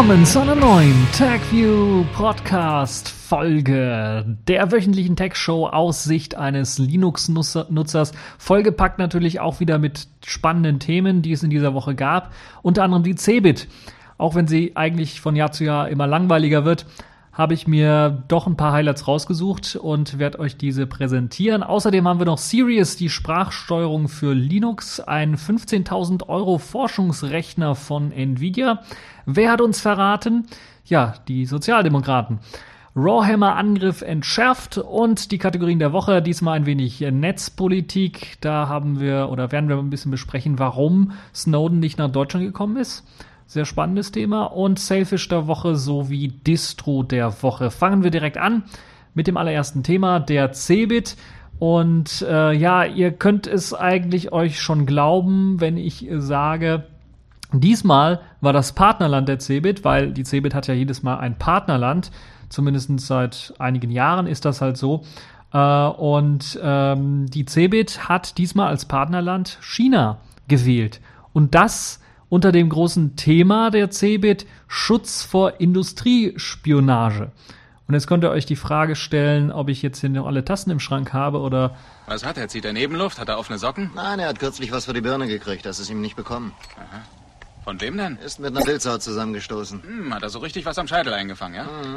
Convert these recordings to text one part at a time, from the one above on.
Willkommen zu einer neuen TagView Podcast Folge der wöchentlichen Tech Show aus Sicht eines Linux-Nutzers. Vollgepackt natürlich auch wieder mit spannenden Themen, die es in dieser Woche gab. Unter anderem die Cebit. Auch wenn sie eigentlich von Jahr zu Jahr immer langweiliger wird, habe ich mir doch ein paar Highlights rausgesucht und werde euch diese präsentieren. Außerdem haben wir noch Sirius, die Sprachsteuerung für Linux, ein 15.000 Euro Forschungsrechner von Nvidia. Wer hat uns verraten? Ja, die Sozialdemokraten. Rawhammer-Angriff entschärft und die Kategorien der Woche, diesmal ein wenig Netzpolitik. Da haben wir oder werden wir ein bisschen besprechen, warum Snowden nicht nach Deutschland gekommen ist. Sehr spannendes Thema. Und Sailfish der Woche sowie Distro der Woche. Fangen wir direkt an mit dem allerersten Thema, der Cebit. Und äh, ja, ihr könnt es eigentlich euch schon glauben, wenn ich sage, diesmal war das Partnerland der Cebit, weil die Cebit hat ja jedes Mal ein Partnerland, zumindest seit einigen Jahren ist das halt so. Äh, und ähm, die Cebit hat diesmal als Partnerland China gewählt. Und das unter dem großen Thema der CeBIT Schutz vor Industriespionage. Und jetzt könnt ihr euch die Frage stellen, ob ich jetzt hier noch alle Tassen im Schrank habe oder. Was hat er? Zieht er Nebenluft? Hat er offene Socken? Nein, er hat kürzlich was für die Birne gekriegt. Das ist ihm nicht bekommen. Aha. Von wem denn? Ist mit einer Pilzau zusammengestoßen. Hm, hat er so richtig was am Scheitel eingefangen, ja? Mhm.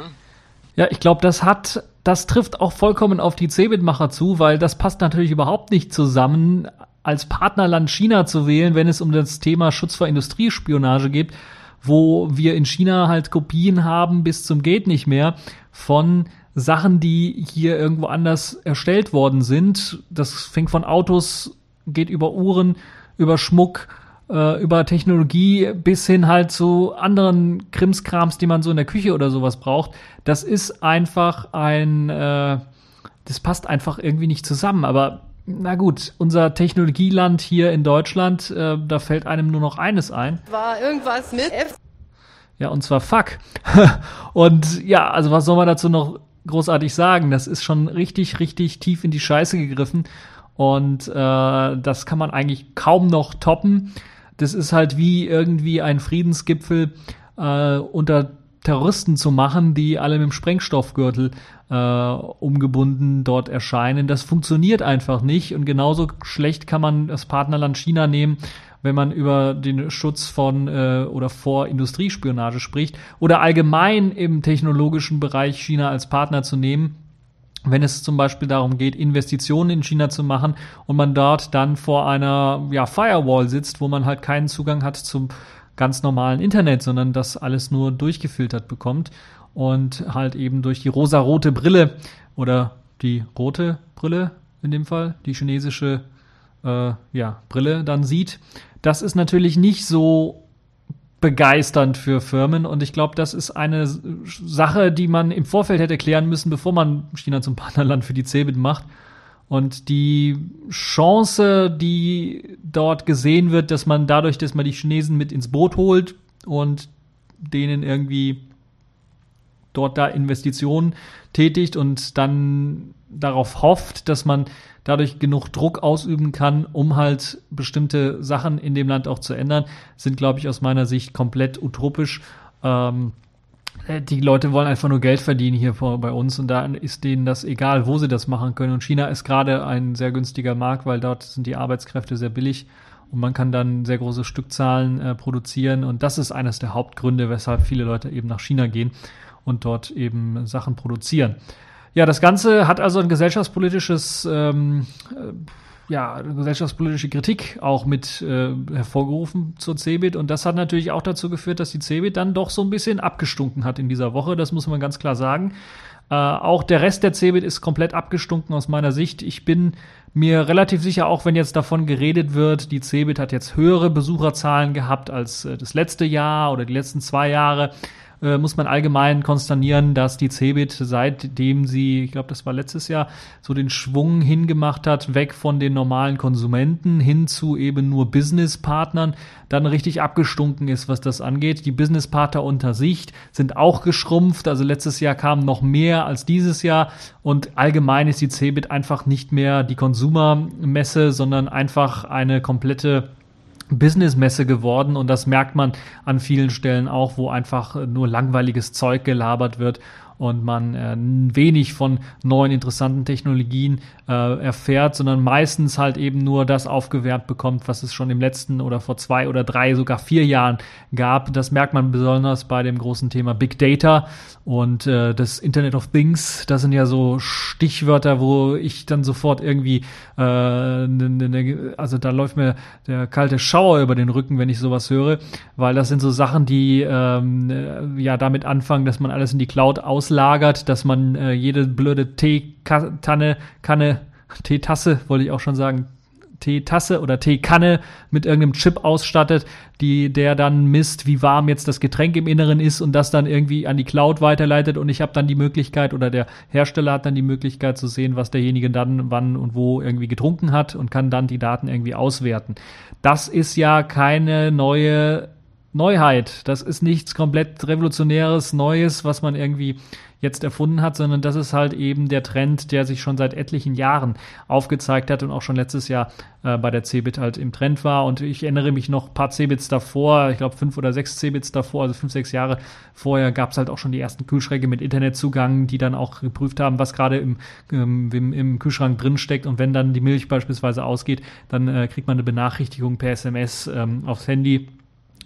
Ja, ich glaube, das hat, das trifft auch vollkommen auf die Cebit-Macher zu, weil das passt natürlich überhaupt nicht zusammen als Partnerland China zu wählen, wenn es um das Thema Schutz vor Industriespionage geht, wo wir in China halt Kopien haben bis zum geht nicht mehr von Sachen, die hier irgendwo anders erstellt worden sind. Das fängt von Autos, geht über Uhren, über Schmuck, äh, über Technologie bis hin halt zu anderen Krimskrams, die man so in der Küche oder sowas braucht. Das ist einfach ein, äh, das passt einfach irgendwie nicht zusammen. Aber na gut, unser Technologieland hier in Deutschland, äh, da fällt einem nur noch eines ein. War irgendwas mit F. Ja, und zwar fuck. und ja, also was soll man dazu noch großartig sagen? Das ist schon richtig, richtig tief in die Scheiße gegriffen. Und äh, das kann man eigentlich kaum noch toppen. Das ist halt wie irgendwie ein Friedensgipfel äh, unter Terroristen zu machen, die alle mit dem Sprengstoffgürtel äh, umgebunden dort erscheinen. Das funktioniert einfach nicht und genauso schlecht kann man das Partnerland China nehmen, wenn man über den Schutz von äh, oder vor Industriespionage spricht oder allgemein im technologischen Bereich China als Partner zu nehmen wenn es zum Beispiel darum geht, Investitionen in China zu machen und man dort dann vor einer ja, Firewall sitzt, wo man halt keinen Zugang hat zum ganz normalen Internet, sondern das alles nur durchgefiltert bekommt und halt eben durch die rosarote Brille oder die rote Brille in dem Fall, die chinesische äh, ja, Brille dann sieht. Das ist natürlich nicht so begeisternd für Firmen und ich glaube, das ist eine Sache, die man im Vorfeld hätte klären müssen, bevor man China zum Partnerland für die CeBIT macht. Und die Chance, die dort gesehen wird, dass man dadurch, dass man die Chinesen mit ins Boot holt und denen irgendwie dort da Investitionen tätigt und dann darauf hofft, dass man dadurch genug Druck ausüben kann, um halt bestimmte Sachen in dem Land auch zu ändern, sind, glaube ich, aus meiner Sicht komplett utopisch. Ähm, äh, die Leute wollen einfach nur Geld verdienen hier bei uns und da ist denen das egal, wo sie das machen können. Und China ist gerade ein sehr günstiger Markt, weil dort sind die Arbeitskräfte sehr billig und man kann dann sehr große Stückzahlen äh, produzieren. Und das ist eines der Hauptgründe, weshalb viele Leute eben nach China gehen und dort eben Sachen produzieren. Ja, das Ganze hat also ein gesellschaftspolitisches ähm, äh, ja, gesellschaftspolitische Kritik auch mit äh, hervorgerufen zur CeBIT und das hat natürlich auch dazu geführt, dass die CeBIT dann doch so ein bisschen abgestunken hat in dieser Woche, das muss man ganz klar sagen. Äh, auch der Rest der CeBIT ist komplett abgestunken aus meiner Sicht. Ich bin mir relativ sicher, auch wenn jetzt davon geredet wird, die CeBIT hat jetzt höhere Besucherzahlen gehabt als äh, das letzte Jahr oder die letzten zwei Jahre äh, muss man allgemein konsternieren, dass die Cebit, seitdem sie, ich glaube, das war letztes Jahr, so den Schwung hingemacht hat, weg von den normalen Konsumenten hin zu eben nur Businesspartnern, dann richtig abgestunken ist, was das angeht. Die Businesspartner unter sich sind auch geschrumpft. Also letztes Jahr kam noch mehr als dieses Jahr und allgemein ist die Cebit einfach nicht mehr die Konsumermesse, sondern einfach eine komplette Businessmesse geworden. Und das merkt man an vielen Stellen auch, wo einfach nur langweiliges Zeug gelabert wird und man äh, wenig von neuen interessanten Technologien äh, erfährt, sondern meistens halt eben nur das aufgewärmt bekommt, was es schon im letzten oder vor zwei oder drei, sogar vier Jahren gab. Das merkt man besonders bei dem großen Thema Big Data und äh, das Internet of Things. Das sind ja so Stichwörter, wo ich dann sofort irgendwie, äh, ne, ne, ne, also da läuft mir der kalte Schauer über den Rücken, wenn ich sowas höre, weil das sind so Sachen, die ähm, ja damit anfangen, dass man alles in die Cloud auslagert, dass man äh, jede blöde Teekanne, Kanne, Teetasse, wollte ich auch schon sagen, Teetasse oder Teekanne mit irgendeinem Chip ausstattet, die der dann misst, wie warm jetzt das Getränk im Inneren ist und das dann irgendwie an die Cloud weiterleitet und ich habe dann die Möglichkeit oder der Hersteller hat dann die Möglichkeit zu sehen, was derjenige dann wann und wo irgendwie getrunken hat und kann dann die Daten irgendwie auswerten. Das ist ja keine neue Neuheit. Das ist nichts komplett revolutionäres, Neues, was man irgendwie jetzt erfunden hat, sondern das ist halt eben der Trend, der sich schon seit etlichen Jahren aufgezeigt hat und auch schon letztes Jahr äh, bei der Cebit halt im Trend war. Und ich erinnere mich noch ein paar Cebits davor, ich glaube fünf oder sechs Cebits davor, also fünf, sechs Jahre vorher gab es halt auch schon die ersten Kühlschränke mit Internetzugang, die dann auch geprüft haben, was gerade im, ähm, im, im, Kühlschrank drin steckt. Und wenn dann die Milch beispielsweise ausgeht, dann äh, kriegt man eine Benachrichtigung per SMS ähm, aufs Handy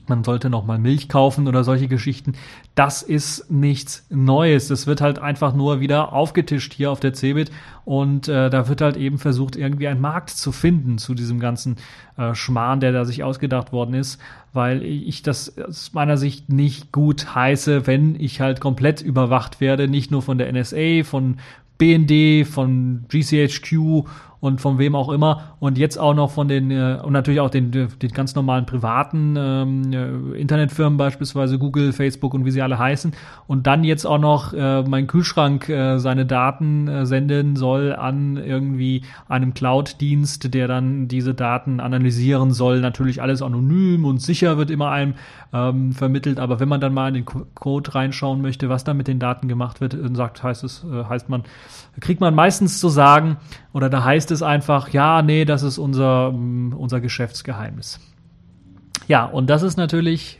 man sollte noch mal Milch kaufen oder solche Geschichten. Das ist nichts Neues. Das wird halt einfach nur wieder aufgetischt hier auf der Cebit und äh, da wird halt eben versucht, irgendwie einen Markt zu finden zu diesem ganzen äh, Schmarrn, der da sich ausgedacht worden ist, weil ich das aus meiner Sicht nicht gut heiße, wenn ich halt komplett überwacht werde, nicht nur von der NSA, von BND, von GCHQ und von wem auch immer und jetzt auch noch von den äh, und natürlich auch den, den ganz normalen privaten ähm, äh, Internetfirmen beispielsweise Google, Facebook und wie sie alle heißen und dann jetzt auch noch äh, mein Kühlschrank äh, seine Daten äh, senden soll an irgendwie einem Cloud-Dienst, der dann diese Daten analysieren soll. Natürlich alles anonym und sicher wird immer einem ähm, vermittelt, aber wenn man dann mal in den Code reinschauen möchte, was da mit den Daten gemacht wird, sagt heißt es äh, heißt man kriegt man meistens zu sagen oder da heißt es einfach, ja, nee, das ist unser, mm, unser Geschäftsgeheimnis. Ja, und das ist natürlich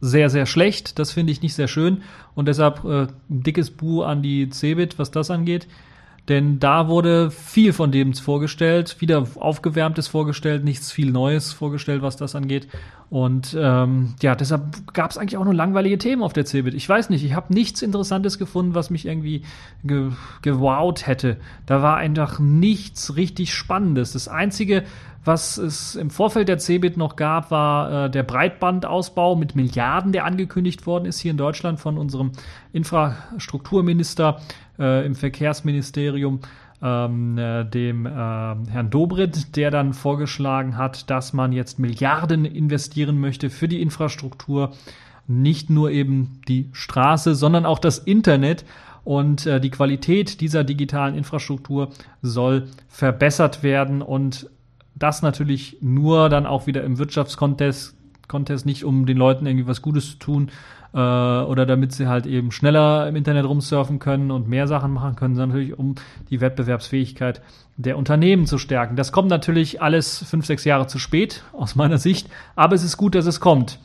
sehr, sehr schlecht. Das finde ich nicht sehr schön. Und deshalb äh, ein dickes Bu an die Cebit, was das angeht. Denn da wurde viel von dem vorgestellt, wieder aufgewärmtes vorgestellt, nichts viel Neues vorgestellt, was das angeht. Und ähm, ja, deshalb gab es eigentlich auch nur langweilige Themen auf der CeBIT. Ich weiß nicht, ich habe nichts Interessantes gefunden, was mich irgendwie ge gewowt hätte. Da war einfach nichts richtig Spannendes. Das Einzige, was es im Vorfeld der CeBIT noch gab, war äh, der Breitbandausbau mit Milliarden, der angekündigt worden ist hier in Deutschland von unserem Infrastrukturminister äh, im Verkehrsministerium ähm, äh, dem äh, Herrn Dobrit, der dann vorgeschlagen hat, dass man jetzt Milliarden investieren möchte für die Infrastruktur, nicht nur eben die Straße, sondern auch das Internet. Und äh, die Qualität dieser digitalen Infrastruktur soll verbessert werden und das natürlich nur dann auch wieder im Wirtschaftskontext, Contest nicht um den Leuten irgendwie was Gutes zu tun, äh, oder damit sie halt eben schneller im Internet rumsurfen können und mehr Sachen machen können, sondern natürlich um die Wettbewerbsfähigkeit der Unternehmen zu stärken. Das kommt natürlich alles fünf, sechs Jahre zu spät aus meiner Sicht, aber es ist gut, dass es kommt.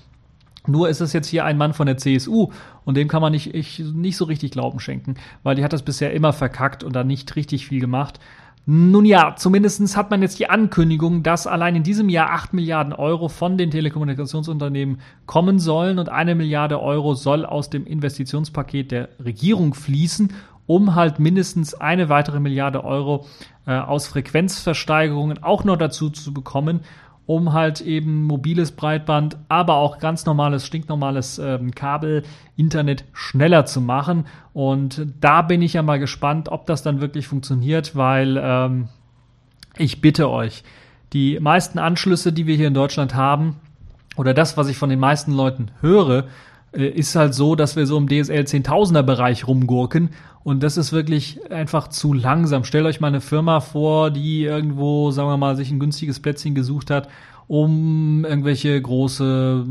Nur ist es jetzt hier ein Mann von der CSU und dem kann man nicht, ich, nicht so richtig Glauben schenken, weil die hat das bisher immer verkackt und da nicht richtig viel gemacht. Nun ja, zumindestens hat man jetzt die Ankündigung, dass allein in diesem Jahr 8 Milliarden Euro von den Telekommunikationsunternehmen kommen sollen und eine Milliarde Euro soll aus dem Investitionspaket der Regierung fließen, um halt mindestens eine weitere Milliarde Euro äh, aus Frequenzversteigerungen auch noch dazu zu bekommen um halt eben mobiles Breitband, aber auch ganz normales, stinknormales ähm, Kabel, Internet schneller zu machen. Und da bin ich ja mal gespannt, ob das dann wirklich funktioniert, weil ähm, ich bitte euch, die meisten Anschlüsse, die wir hier in Deutschland haben, oder das, was ich von den meisten Leuten höre, äh, ist halt so, dass wir so im DSL 10.000er Bereich rumgurken und das ist wirklich einfach zu langsam. Stellt euch mal eine Firma vor, die irgendwo, sagen wir mal, sich ein günstiges Plätzchen gesucht hat, um irgendwelche große,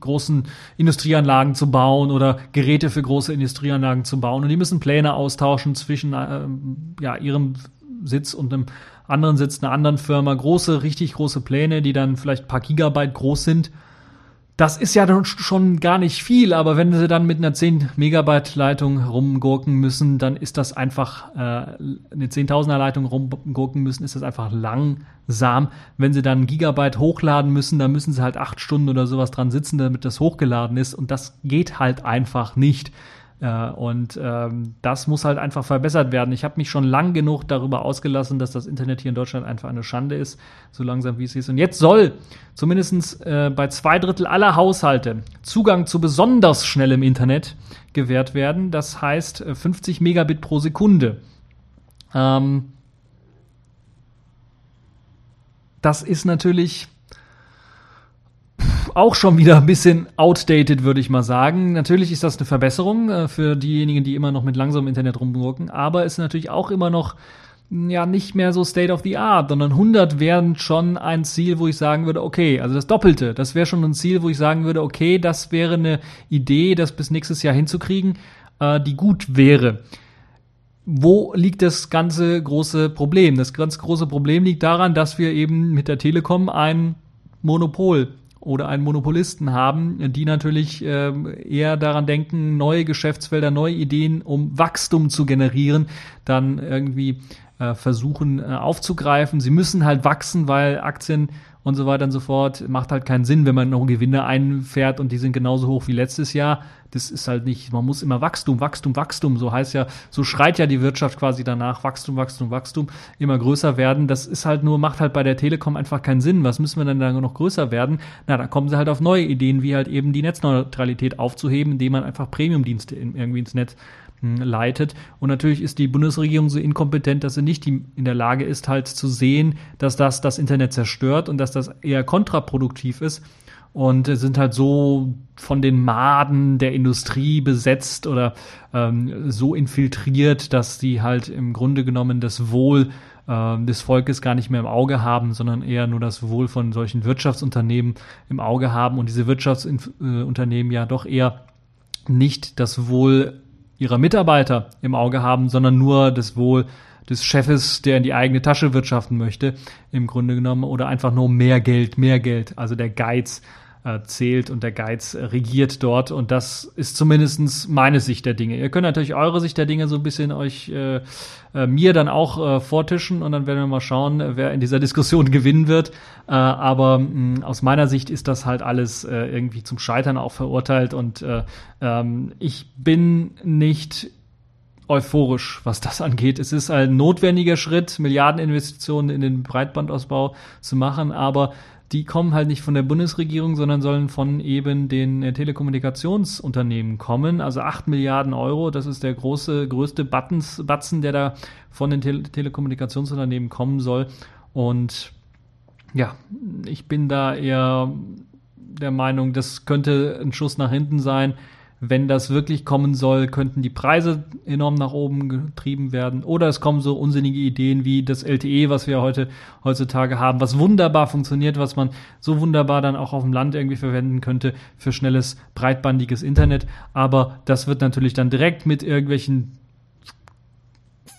großen Industrieanlagen zu bauen oder Geräte für große Industrieanlagen zu bauen. Und die müssen Pläne austauschen zwischen äh, ja, ihrem Sitz und einem anderen Sitz einer anderen Firma. Große, richtig große Pläne, die dann vielleicht ein paar Gigabyte groß sind das ist ja schon gar nicht viel, aber wenn sie dann mit einer 10 Megabyte Leitung rumgurken müssen, dann ist das einfach äh, eine 10.000er Leitung rumgurken müssen, ist das einfach langsam. Wenn sie dann Gigabyte hochladen müssen, dann müssen sie halt acht Stunden oder sowas dran sitzen, damit das hochgeladen ist und das geht halt einfach nicht. Äh, und ähm, das muss halt einfach verbessert werden. Ich habe mich schon lang genug darüber ausgelassen, dass das Internet hier in Deutschland einfach eine Schande ist, so langsam wie es ist. Und jetzt soll zumindest äh, bei zwei Drittel aller Haushalte Zugang zu besonders schnellem Internet gewährt werden. Das heißt 50 äh, Megabit pro Sekunde. Ähm, das ist natürlich auch schon wieder ein bisschen outdated, würde ich mal sagen. Natürlich ist das eine Verbesserung äh, für diejenigen, die immer noch mit langsamem Internet rumwirken, aber ist natürlich auch immer noch ja nicht mehr so State of the Art, sondern 100 wären schon ein Ziel, wo ich sagen würde, okay, also das Doppelte, das wäre schon ein Ziel, wo ich sagen würde, okay, das wäre eine Idee, das bis nächstes Jahr hinzukriegen, äh, die gut wäre. Wo liegt das ganze große Problem? Das ganz große Problem liegt daran, dass wir eben mit der Telekom ein Monopol oder einen Monopolisten haben, die natürlich äh, eher daran denken, neue Geschäftsfelder, neue Ideen, um Wachstum zu generieren, dann irgendwie äh, versuchen äh, aufzugreifen. Sie müssen halt wachsen, weil Aktien und so weiter und so fort. Macht halt keinen Sinn, wenn man noch Gewinne einfährt und die sind genauso hoch wie letztes Jahr. Das ist halt nicht, man muss immer Wachstum, Wachstum, Wachstum, so heißt ja, so schreit ja die Wirtschaft quasi danach, Wachstum, Wachstum, Wachstum, immer größer werden. Das ist halt nur, macht halt bei der Telekom einfach keinen Sinn. Was müssen wir denn da noch größer werden? Na, dann kommen sie halt auf neue Ideen, wie halt eben die Netzneutralität aufzuheben, indem man einfach Premiumdienste irgendwie ins Netz leitet. Und natürlich ist die Bundesregierung so inkompetent, dass sie nicht in der Lage ist, halt zu sehen, dass das das Internet zerstört und dass das eher kontraproduktiv ist. Und sind halt so von den Maden der Industrie besetzt oder ähm, so infiltriert, dass die halt im Grunde genommen das Wohl äh, des Volkes gar nicht mehr im Auge haben, sondern eher nur das Wohl von solchen Wirtschaftsunternehmen im Auge haben und diese Wirtschaftsunternehmen ja doch eher nicht das Wohl ihrer Mitarbeiter im Auge haben, sondern nur das Wohl des Chefes, der in die eigene Tasche wirtschaften möchte, im Grunde genommen, oder einfach nur mehr Geld, mehr Geld, also der Geiz äh, zählt und der Geiz regiert dort und das ist zumindestens meine Sicht der Dinge. Ihr könnt natürlich eure Sicht der Dinge so ein bisschen euch äh, äh, mir dann auch äh, vortischen und dann werden wir mal schauen, wer in dieser Diskussion gewinnen wird. Äh, aber mh, aus meiner Sicht ist das halt alles äh, irgendwie zum Scheitern auch verurteilt und äh, ähm, ich bin nicht euphorisch, was das angeht. Es ist ein notwendiger Schritt, Milliardeninvestitionen in den Breitbandausbau zu machen, aber die kommen halt nicht von der Bundesregierung, sondern sollen von eben den äh, Telekommunikationsunternehmen kommen. Also 8 Milliarden Euro, das ist der große, größte Buttons, Batzen, der da von den Tele Telekommunikationsunternehmen kommen soll. Und ja, ich bin da eher der Meinung, das könnte ein Schuss nach hinten sein wenn das wirklich kommen soll, könnten die Preise enorm nach oben getrieben werden. Oder es kommen so unsinnige Ideen wie das LTE, was wir heute heutzutage haben, was wunderbar funktioniert, was man so wunderbar dann auch auf dem Land irgendwie verwenden könnte für schnelles, breitbandiges Internet. Aber das wird natürlich dann direkt mit irgendwelchen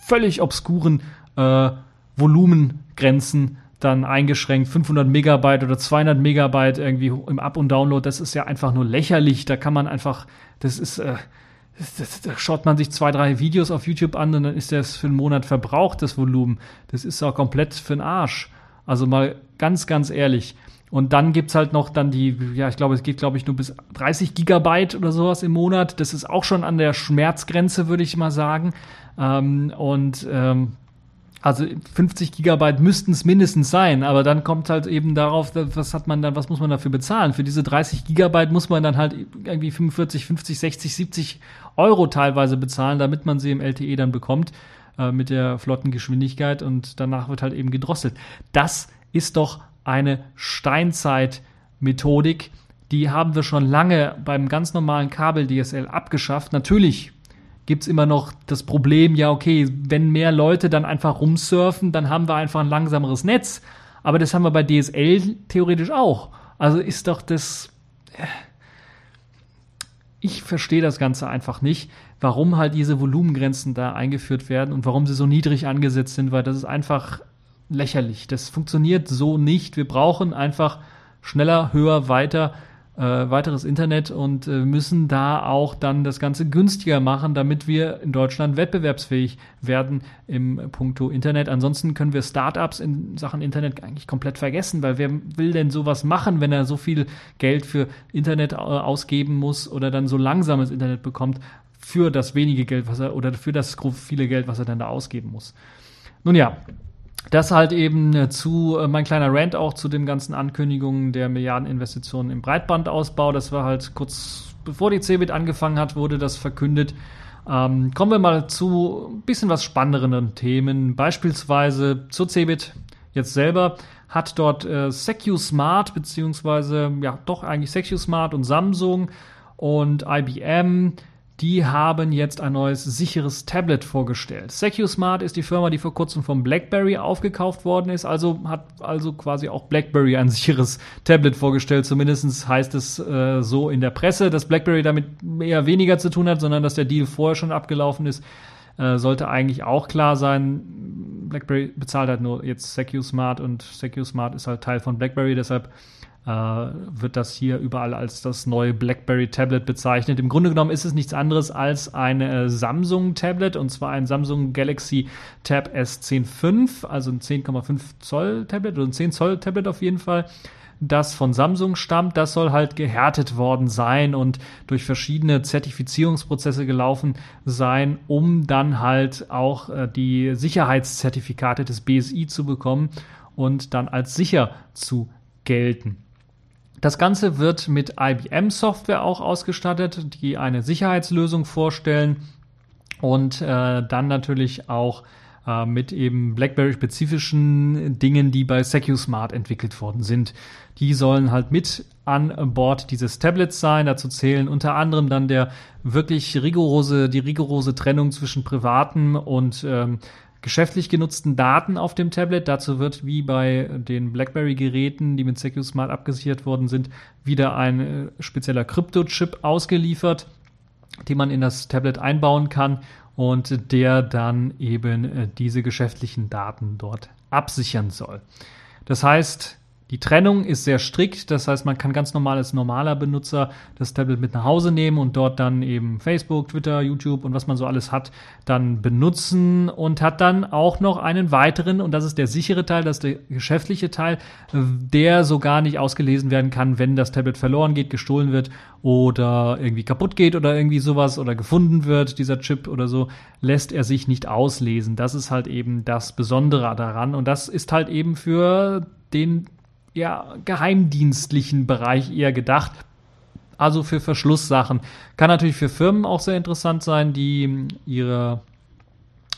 völlig obskuren äh, Volumengrenzen dann eingeschränkt 500 Megabyte oder 200 Megabyte irgendwie im Up- und Download. Das ist ja einfach nur lächerlich. Da kann man einfach, das ist, äh, das, das, da schaut man sich zwei, drei Videos auf YouTube an und dann ist das für einen Monat verbraucht, das Volumen. Das ist auch komplett für den Arsch. Also mal ganz, ganz ehrlich. Und dann gibt's halt noch dann die, ja, ich glaube, es geht, glaube ich, nur bis 30 Gigabyte oder sowas im Monat. Das ist auch schon an der Schmerzgrenze, würde ich mal sagen. Ähm, und ähm, also 50 Gigabyte müssten es mindestens sein, aber dann kommt halt eben darauf, was hat man dann, was muss man dafür bezahlen? Für diese 30 Gigabyte muss man dann halt irgendwie 45, 50, 60, 70 Euro teilweise bezahlen, damit man sie im LTE dann bekommt äh, mit der flotten Geschwindigkeit und danach wird halt eben gedrosselt. Das ist doch eine Steinzeit-Methodik, die haben wir schon lange beim ganz normalen Kabel-DSL abgeschafft. Natürlich gibt's immer noch das Problem, ja, okay, wenn mehr Leute dann einfach rumsurfen, dann haben wir einfach ein langsameres Netz. Aber das haben wir bei DSL theoretisch auch. Also ist doch das. Äh, ich verstehe das Ganze einfach nicht, warum halt diese Volumengrenzen da eingeführt werden und warum sie so niedrig angesetzt sind, weil das ist einfach lächerlich. Das funktioniert so nicht. Wir brauchen einfach schneller, höher, weiter äh, weiteres Internet und äh, müssen da auch dann das Ganze günstiger machen, damit wir in Deutschland wettbewerbsfähig werden im Punkto Internet. Ansonsten können wir Startups in Sachen Internet eigentlich komplett vergessen, weil wer will denn sowas machen, wenn er so viel Geld für Internet äh, ausgeben muss oder dann so langsames Internet bekommt für das wenige Geld, was er oder für das viele Geld, was er dann da ausgeben muss. Nun ja, das halt eben äh, zu, äh, mein kleiner Rant auch zu den ganzen Ankündigungen der Milliardeninvestitionen im Breitbandausbau. Das war halt kurz bevor die CeBIT angefangen hat, wurde das verkündet. Ähm, kommen wir mal zu ein bisschen was spannenderen Themen. Beispielsweise zur CeBIT jetzt selber hat dort äh, SecuSmart beziehungsweise ja doch eigentlich SecuSmart und Samsung und IBM die haben jetzt ein neues sicheres Tablet vorgestellt. SecuSmart ist die Firma, die vor kurzem von BlackBerry aufgekauft worden ist, also hat also quasi auch BlackBerry ein sicheres Tablet vorgestellt. Zumindest heißt es äh, so in der Presse, dass BlackBerry damit eher weniger zu tun hat, sondern dass der Deal vorher schon abgelaufen ist. Äh, sollte eigentlich auch klar sein. BlackBerry bezahlt halt nur jetzt SecuSmart und SecuSmart ist halt Teil von BlackBerry, deshalb wird das hier überall als das neue BlackBerry Tablet bezeichnet. Im Grunde genommen ist es nichts anderes als ein äh, Samsung Tablet und zwar ein Samsung Galaxy Tab S10 V, also ein 10,5 Zoll Tablet oder ein 10 Zoll Tablet auf jeden Fall das von Samsung stammt, das soll halt gehärtet worden sein und durch verschiedene Zertifizierungsprozesse gelaufen sein, um dann halt auch äh, die Sicherheitszertifikate des BSI zu bekommen und dann als sicher zu gelten. Das Ganze wird mit IBM-Software auch ausgestattet, die eine Sicherheitslösung vorstellen und äh, dann natürlich auch äh, mit eben BlackBerry-spezifischen Dingen, die bei SecuSmart entwickelt worden sind. Die sollen halt mit an Bord dieses Tablets sein. Dazu zählen unter anderem dann der wirklich rigorose, die rigorose Trennung zwischen privaten und ähm, geschäftlich genutzten Daten auf dem Tablet. Dazu wird wie bei den BlackBerry-Geräten, die mit SecuSmart abgesichert worden sind, wieder ein äh, spezieller Krypto-Chip ausgeliefert, den man in das Tablet einbauen kann und der dann eben äh, diese geschäftlichen Daten dort absichern soll. Das heißt, die Trennung ist sehr strikt, das heißt, man kann ganz normal als normaler Benutzer das Tablet mit nach Hause nehmen und dort dann eben Facebook, Twitter, YouTube und was man so alles hat, dann benutzen und hat dann auch noch einen weiteren, und das ist der sichere Teil, das ist der geschäftliche Teil, der so gar nicht ausgelesen werden kann, wenn das Tablet verloren geht, gestohlen wird oder irgendwie kaputt geht oder irgendwie sowas oder gefunden wird, dieser Chip oder so, lässt er sich nicht auslesen. Das ist halt eben das Besondere daran und das ist halt eben für den ja, geheimdienstlichen Bereich eher gedacht. Also für Verschlusssachen. Kann natürlich für Firmen auch sehr interessant sein, die ihre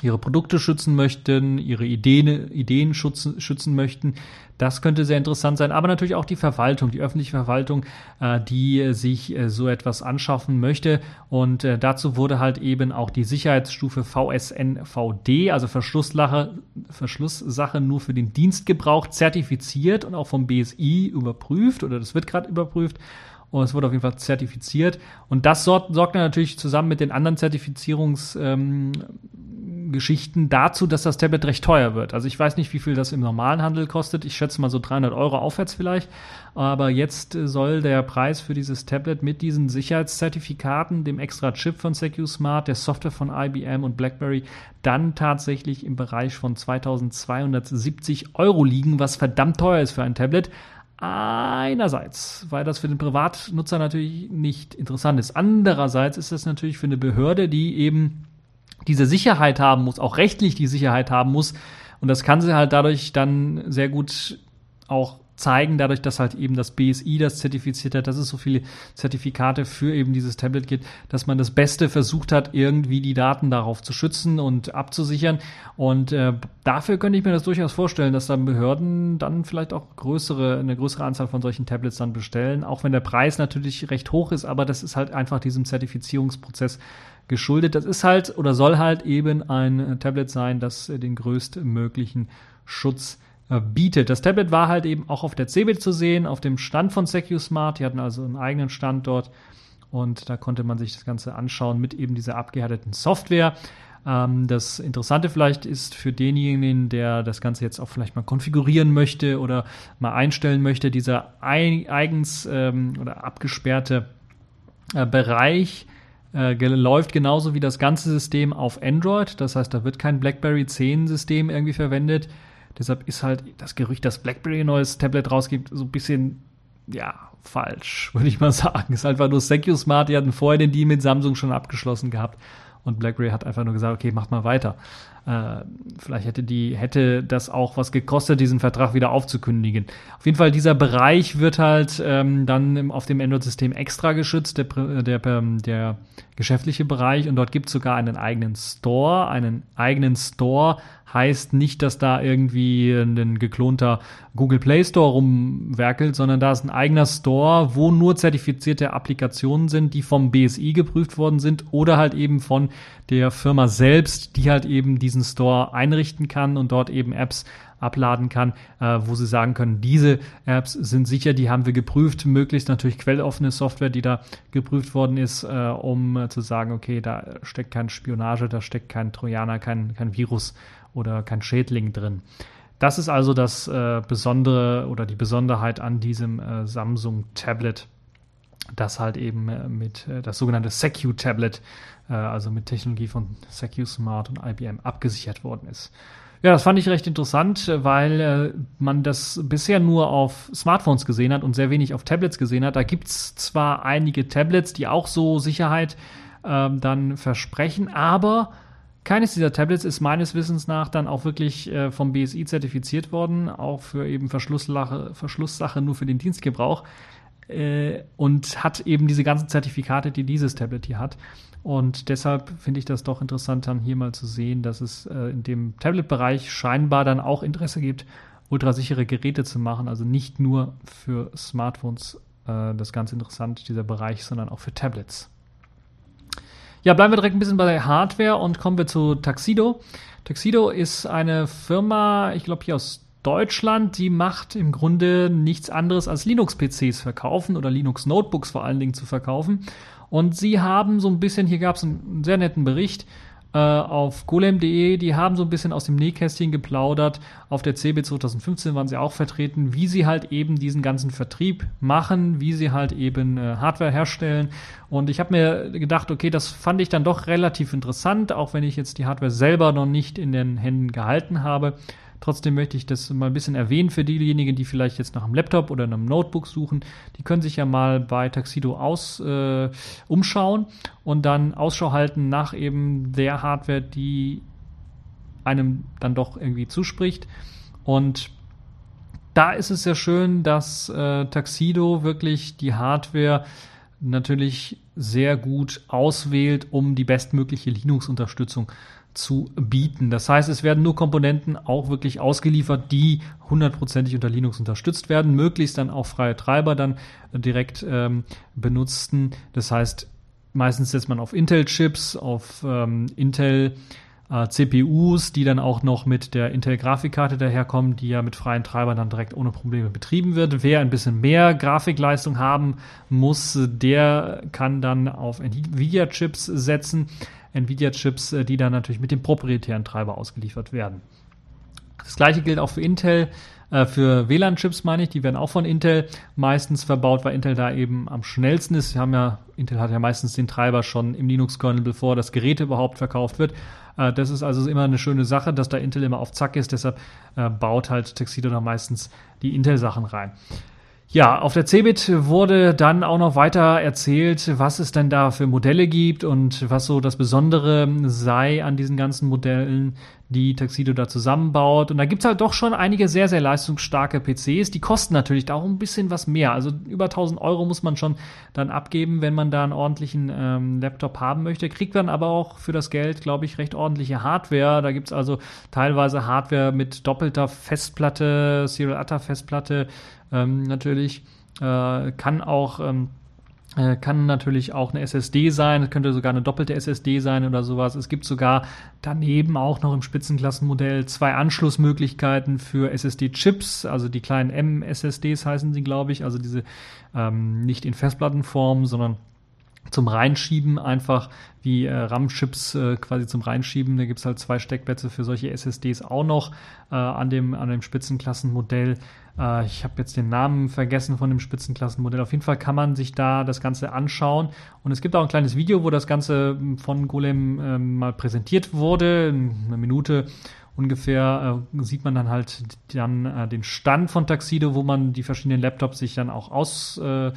ihre Produkte schützen möchten, ihre Ideen, Ideen schützen, schützen möchten. Das könnte sehr interessant sein, aber natürlich auch die Verwaltung, die öffentliche Verwaltung, äh, die sich äh, so etwas anschaffen möchte. Und äh, dazu wurde halt eben auch die Sicherheitsstufe VSNVD, also Verschlusssache, Verschlusssache nur für den Dienstgebrauch, zertifiziert und auch vom BSI überprüft oder das wird gerade überprüft. Und es wurde auf jeden Fall zertifiziert. Und das sorgt, sorgt natürlich zusammen mit den anderen Zertifizierungs, ähm, Geschichten dazu, dass das Tablet recht teuer wird. Also ich weiß nicht, wie viel das im normalen Handel kostet. Ich schätze mal so 300 Euro aufwärts vielleicht. Aber jetzt soll der Preis für dieses Tablet mit diesen Sicherheitszertifikaten, dem extra Chip von SecuSmart, der Software von IBM und BlackBerry dann tatsächlich im Bereich von 2270 Euro liegen, was verdammt teuer ist für ein Tablet. Einerseits, weil das für den Privatnutzer natürlich nicht interessant ist. Andererseits ist das natürlich für eine Behörde, die eben diese Sicherheit haben muss, auch rechtlich die Sicherheit haben muss. Und das kann sie halt dadurch dann sehr gut auch zeigen, dadurch, dass halt eben das BSI das zertifiziert hat, dass es so viele Zertifikate für eben dieses Tablet gibt, dass man das Beste versucht hat, irgendwie die Daten darauf zu schützen und abzusichern. Und äh, dafür könnte ich mir das durchaus vorstellen, dass dann Behörden dann vielleicht auch größere, eine größere Anzahl von solchen Tablets dann bestellen, auch wenn der Preis natürlich recht hoch ist, aber das ist halt einfach diesem Zertifizierungsprozess geschuldet. Das ist halt oder soll halt eben ein Tablet sein, das den größtmöglichen Schutz äh, bietet. Das Tablet war halt eben auch auf der CeBIT zu sehen, auf dem Stand von SecuSmart. Die hatten also einen eigenen Stand dort. Und da konnte man sich das Ganze anschauen mit eben dieser abgehärteten Software. Ähm, das Interessante vielleicht ist für denjenigen, der das Ganze jetzt auch vielleicht mal konfigurieren möchte oder mal einstellen möchte, dieser eigens ähm, oder abgesperrte äh, Bereich äh, läuft genauso wie das ganze System auf Android. Das heißt, da wird kein BlackBerry 10 System irgendwie verwendet. Deshalb ist halt das Gerücht, dass BlackBerry ein neues Tablet rausgibt, so ein bisschen, ja, falsch, würde ich mal sagen. Ist einfach nur SecuSmart, die hatten vorher den Deal mit Samsung schon abgeschlossen gehabt. Und BlackBerry hat einfach nur gesagt, okay, macht mal weiter. Äh, vielleicht hätte die, hätte das auch was gekostet, diesen Vertrag wieder aufzukündigen. Auf jeden Fall, dieser Bereich wird halt ähm, dann auf dem Android-System extra geschützt, der, der, der geschäftliche Bereich. Und dort gibt es sogar einen eigenen Store, einen eigenen Store heißt nicht, dass da irgendwie ein geklonter Google Play Store rumwerkelt, sondern da ist ein eigener Store, wo nur zertifizierte Applikationen sind, die vom BSI geprüft worden sind oder halt eben von der Firma selbst, die halt eben diesen Store einrichten kann und dort eben Apps abladen kann, äh, wo sie sagen können, diese Apps sind sicher, die haben wir geprüft, möglichst natürlich quelloffene Software, die da geprüft worden ist, äh, um äh, zu sagen, okay, da steckt keine Spionage, da steckt kein Trojaner, kein, kein Virus oder kein Schädling drin. Das ist also das äh, Besondere oder die Besonderheit an diesem äh, Samsung Tablet, das halt eben äh, mit äh, das sogenannte Secu Tablet, äh, also mit Technologie von Secu Smart und IBM abgesichert worden ist. Ja, das fand ich recht interessant, weil äh, man das bisher nur auf Smartphones gesehen hat und sehr wenig auf Tablets gesehen hat. Da gibt's zwar einige Tablets, die auch so Sicherheit ähm, dann versprechen, aber keines dieser Tablets ist meines Wissens nach dann auch wirklich äh, vom BSI zertifiziert worden, auch für eben Verschlusssache, nur für den Dienstgebrauch äh, und hat eben diese ganzen Zertifikate, die dieses Tablet hier hat. Und deshalb finde ich das doch interessant, dann hier mal zu sehen, dass es äh, in dem Tablet-Bereich scheinbar dann auch Interesse gibt, ultrasichere Geräte zu machen. Also nicht nur für Smartphones äh, das ganz interessant, dieser Bereich, sondern auch für Tablets. Ja, bleiben wir direkt ein bisschen bei der Hardware und kommen wir zu Tuxedo. Tuxedo ist eine Firma, ich glaube hier aus Deutschland, die macht im Grunde nichts anderes als Linux-PCs verkaufen oder Linux-Notebooks vor allen Dingen zu verkaufen. Und sie haben so ein bisschen, hier gab es einen sehr netten Bericht, äh, auf golem.de, die haben so ein bisschen aus dem Nähkästchen geplaudert. Auf der CB 2015 waren sie auch vertreten, wie sie halt eben diesen ganzen Vertrieb machen, wie sie halt eben äh, Hardware herstellen. Und ich habe mir gedacht, okay, das fand ich dann doch relativ interessant, auch wenn ich jetzt die Hardware selber noch nicht in den Händen gehalten habe. Trotzdem möchte ich das mal ein bisschen erwähnen für diejenigen, die vielleicht jetzt nach einem Laptop oder einem Notebook suchen. Die können sich ja mal bei Taxido aus äh, umschauen und dann Ausschau halten nach eben der Hardware, die einem dann doch irgendwie zuspricht. Und da ist es sehr schön, dass äh, Taxido wirklich die Hardware natürlich sehr gut auswählt, um die bestmögliche Linux-Unterstützung zu bieten. Das heißt, es werden nur Komponenten auch wirklich ausgeliefert, die hundertprozentig unter Linux unterstützt werden, möglichst dann auch freie Treiber dann direkt ähm, benutzen. Das heißt, meistens setzt man auf Intel-Chips, auf ähm, Intel äh, CPUs, die dann auch noch mit der Intel-Grafikkarte daherkommen, die ja mit freien Treibern dann direkt ohne Probleme betrieben wird. Wer ein bisschen mehr Grafikleistung haben muss, der kann dann auf Nvidia-Chips setzen. Nvidia-Chips, äh, die dann natürlich mit dem proprietären Treiber ausgeliefert werden. Das gleiche gilt auch für Intel. Äh, für WLAN-Chips meine ich, die werden auch von Intel meistens verbaut, weil Intel da eben am schnellsten ist. Wir haben ja, Intel hat ja meistens den Treiber schon im Linux-Kernel, bevor das Gerät überhaupt verkauft wird. Äh, das ist also immer eine schöne Sache, dass da Intel immer auf Zack ist. Deshalb baut halt Tuxedo da meistens die Intel-Sachen rein. Ja, auf der CeBIT wurde dann auch noch weiter erzählt, was es denn da für Modelle gibt und was so das Besondere sei an diesen ganzen Modellen, die Tuxedo da zusammenbaut. Und da gibt's halt doch schon einige sehr, sehr leistungsstarke PCs. Die kosten natürlich da auch ein bisschen was mehr. Also über 1000 Euro muss man schon dann abgeben, wenn man da einen ordentlichen ähm, Laptop haben möchte. Kriegt dann aber auch für das Geld, glaube ich, recht ordentliche Hardware. Da gibt's also teilweise Hardware mit doppelter Festplatte, Serial ATA Festplatte, ähm, natürlich. Äh, kann auch ähm, äh, kann natürlich auch eine SSD sein, es könnte sogar eine doppelte SSD sein oder sowas. Es gibt sogar daneben auch noch im Spitzenklassenmodell zwei Anschlussmöglichkeiten für SSD-Chips, also die kleinen M-SSDs heißen sie, glaube ich, also diese ähm, nicht in Festplattenform, sondern zum Reinschieben einfach wie äh, RAM-Chips äh, quasi zum Reinschieben. Da gibt's halt zwei Steckplätze für solche SSDs auch noch äh, an, dem, an dem Spitzenklassenmodell. Äh, ich habe jetzt den Namen vergessen von dem Spitzenklassenmodell. Auf jeden Fall kann man sich da das Ganze anschauen. Und es gibt auch ein kleines Video, wo das Ganze von Golem äh, mal präsentiert wurde, eine Minute ungefähr äh, sieht man dann halt dann äh, den Stand von Taxido, wo man die verschiedenen Laptops sich dann auch aus, äh,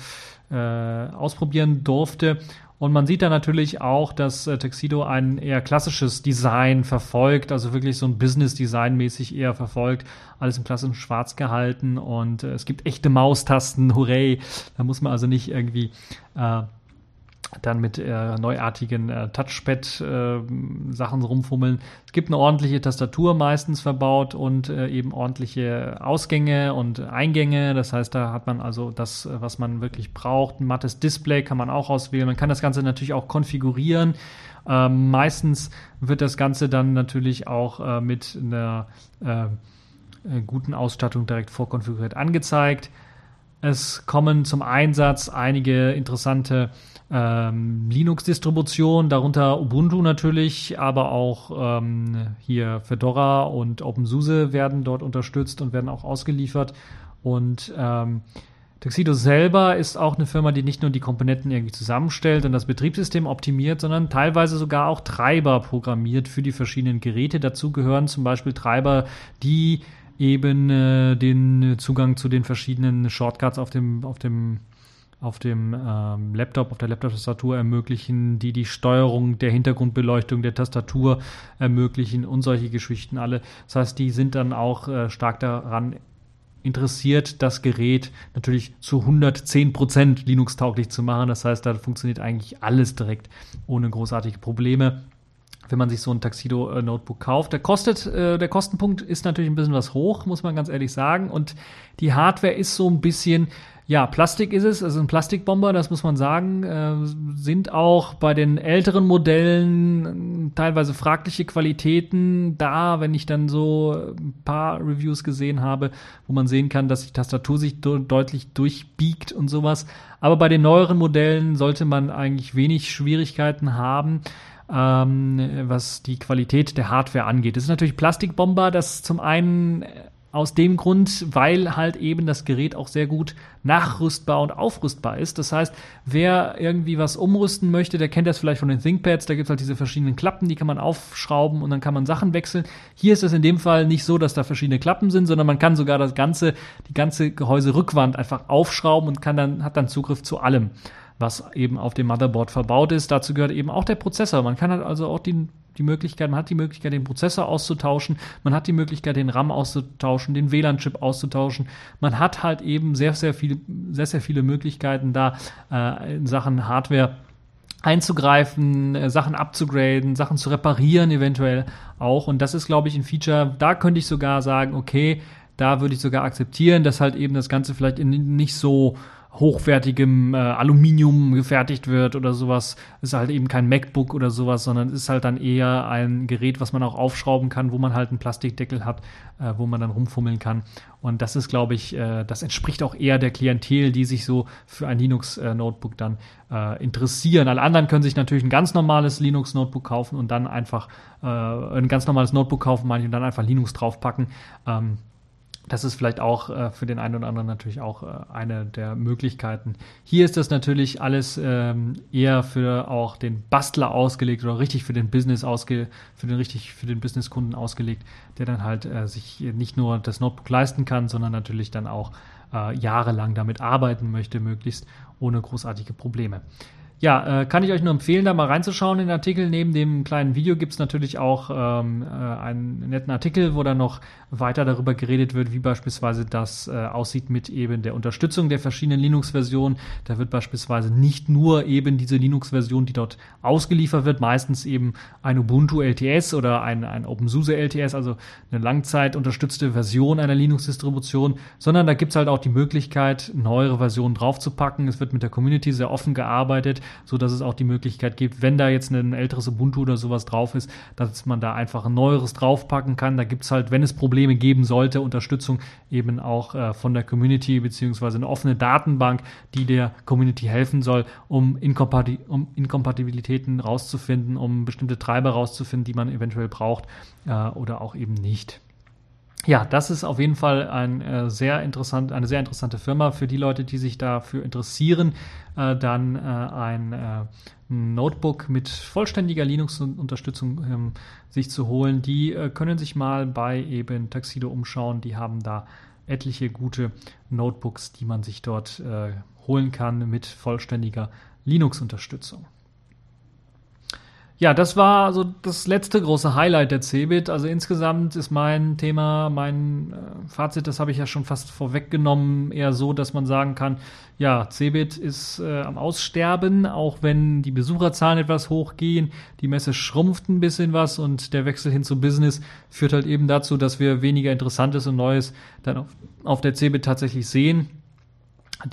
äh, ausprobieren durfte. Und man sieht da natürlich auch, dass äh, Tuxedo ein eher klassisches Design verfolgt, also wirklich so ein Business-Design mäßig eher verfolgt. Alles im klassischen Schwarz gehalten und äh, es gibt echte Maustasten, hooray. Da muss man also nicht irgendwie äh, dann mit äh, neuartigen äh, Touchpad-Sachen äh, rumfummeln. Es gibt eine ordentliche Tastatur meistens verbaut und äh, eben ordentliche Ausgänge und Eingänge. Das heißt, da hat man also das, was man wirklich braucht. Ein mattes Display kann man auch auswählen. Man kann das Ganze natürlich auch konfigurieren. Ähm, meistens wird das Ganze dann natürlich auch äh, mit einer äh, guten Ausstattung direkt vorkonfiguriert angezeigt. Es kommen zum Einsatz einige interessante ähm, Linux-Distributionen, darunter Ubuntu natürlich, aber auch ähm, hier Fedora und OpenSUSE werden dort unterstützt und werden auch ausgeliefert. Und ähm, Tuxedo selber ist auch eine Firma, die nicht nur die Komponenten irgendwie zusammenstellt und das Betriebssystem optimiert, sondern teilweise sogar auch Treiber programmiert für die verschiedenen Geräte. Dazu gehören zum Beispiel Treiber, die eben äh, den Zugang zu den verschiedenen Shortcuts auf dem, auf dem auf dem ähm, Laptop, auf der Laptop-Tastatur ermöglichen, die die Steuerung der Hintergrundbeleuchtung der Tastatur ermöglichen und solche Geschichten alle. Das heißt, die sind dann auch äh, stark daran interessiert, das Gerät natürlich zu 110 Prozent Linux-tauglich zu machen. Das heißt, da funktioniert eigentlich alles direkt ohne großartige Probleme wenn man sich so ein Taxido äh, Notebook kauft. Der kostet, äh, der Kostenpunkt ist natürlich ein bisschen was hoch, muss man ganz ehrlich sagen. Und die Hardware ist so ein bisschen, ja, Plastik ist es, also ein Plastikbomber, das muss man sagen, äh, sind auch bei den älteren Modellen äh, teilweise fragliche Qualitäten da, wenn ich dann so ein paar Reviews gesehen habe, wo man sehen kann, dass die Tastatur sich de deutlich durchbiegt und sowas. Aber bei den neueren Modellen sollte man eigentlich wenig Schwierigkeiten haben ähm, was die Qualität der Hardware angeht. Das ist natürlich Plastikbomber, das zum einen aus dem Grund, weil halt eben das Gerät auch sehr gut nachrüstbar und aufrüstbar ist. Das heißt, wer irgendwie was umrüsten möchte, der kennt das vielleicht von den ThinkPads. Da gibt es halt diese verschiedenen Klappen, die kann man aufschrauben und dann kann man Sachen wechseln. Hier ist es in dem Fall nicht so, dass da verschiedene Klappen sind, sondern man kann sogar das ganze, die ganze Gehäuserückwand einfach aufschrauben und kann dann, hat dann Zugriff zu allem was eben auf dem Motherboard verbaut ist. Dazu gehört eben auch der Prozessor. Man kann halt also auch die, die Möglichkeit, man hat die Möglichkeit, den Prozessor auszutauschen, man hat die Möglichkeit, den RAM auszutauschen, den WLAN-Chip auszutauschen. Man hat halt eben sehr, sehr viele, sehr, sehr viele Möglichkeiten da äh, in Sachen Hardware einzugreifen, äh, Sachen abzugraden, Sachen zu reparieren eventuell auch. Und das ist, glaube ich, ein Feature, da könnte ich sogar sagen, okay, da würde ich sogar akzeptieren, dass halt eben das Ganze vielleicht nicht so hochwertigem äh, Aluminium gefertigt wird oder sowas. Ist halt eben kein MacBook oder sowas, sondern ist halt dann eher ein Gerät, was man auch aufschrauben kann, wo man halt einen Plastikdeckel hat, äh, wo man dann rumfummeln kann. Und das ist, glaube ich, äh, das entspricht auch eher der Klientel, die sich so für ein Linux-Notebook dann äh, interessieren. Alle anderen können sich natürlich ein ganz normales Linux-Notebook kaufen und dann einfach äh, ein ganz normales Notebook kaufen, manche und dann einfach Linux draufpacken. Ähm, das ist vielleicht auch äh, für den einen oder anderen natürlich auch äh, eine der Möglichkeiten. Hier ist das natürlich alles ähm, eher für auch den Bastler ausgelegt oder richtig für den Business ausge für den richtig für den Businesskunden ausgelegt, der dann halt äh, sich nicht nur das Notebook leisten kann, sondern natürlich dann auch äh, jahrelang damit arbeiten möchte, möglichst ohne großartige Probleme. Ja, äh, kann ich euch nur empfehlen, da mal reinzuschauen in den Artikel. Neben dem kleinen Video gibt's natürlich auch ähm, äh, einen netten Artikel, wo dann noch weiter darüber geredet wird, wie beispielsweise das äh, aussieht mit eben der Unterstützung der verschiedenen Linux-Versionen. Da wird beispielsweise nicht nur eben diese Linux-Version, die dort ausgeliefert wird, meistens eben ein Ubuntu LTS oder ein, ein OpenSUSE LTS, also eine langzeit unterstützte Version einer Linux-Distribution, sondern da gibt's halt auch die Möglichkeit, neuere Versionen draufzupacken. Es wird mit der Community sehr offen gearbeitet so dass es auch die Möglichkeit gibt, wenn da jetzt ein älteres Ubuntu oder sowas drauf ist, dass man da einfach ein neueres draufpacken kann. Da gibt es halt, wenn es Probleme geben sollte, Unterstützung eben auch äh, von der Community beziehungsweise eine offene Datenbank, die der Community helfen soll, um, Inkompati um Inkompatibilitäten rauszufinden, um bestimmte Treiber rauszufinden, die man eventuell braucht äh, oder auch eben nicht ja, das ist auf jeden Fall ein, äh, sehr interessant, eine sehr interessante Firma für die Leute, die sich dafür interessieren, äh, dann äh, ein äh, Notebook mit vollständiger Linux-Unterstützung ähm, sich zu holen. Die äh, können sich mal bei eben Taxido umschauen. Die haben da etliche gute Notebooks, die man sich dort äh, holen kann mit vollständiger Linux-Unterstützung. Ja, das war so das letzte große Highlight der Cebit. Also insgesamt ist mein Thema, mein äh, Fazit, das habe ich ja schon fast vorweggenommen, eher so, dass man sagen kann, ja, Cebit ist äh, am Aussterben, auch wenn die Besucherzahlen etwas hochgehen, die Messe schrumpft ein bisschen was und der Wechsel hin zu Business führt halt eben dazu, dass wir weniger Interessantes und Neues dann auf, auf der Cebit tatsächlich sehen.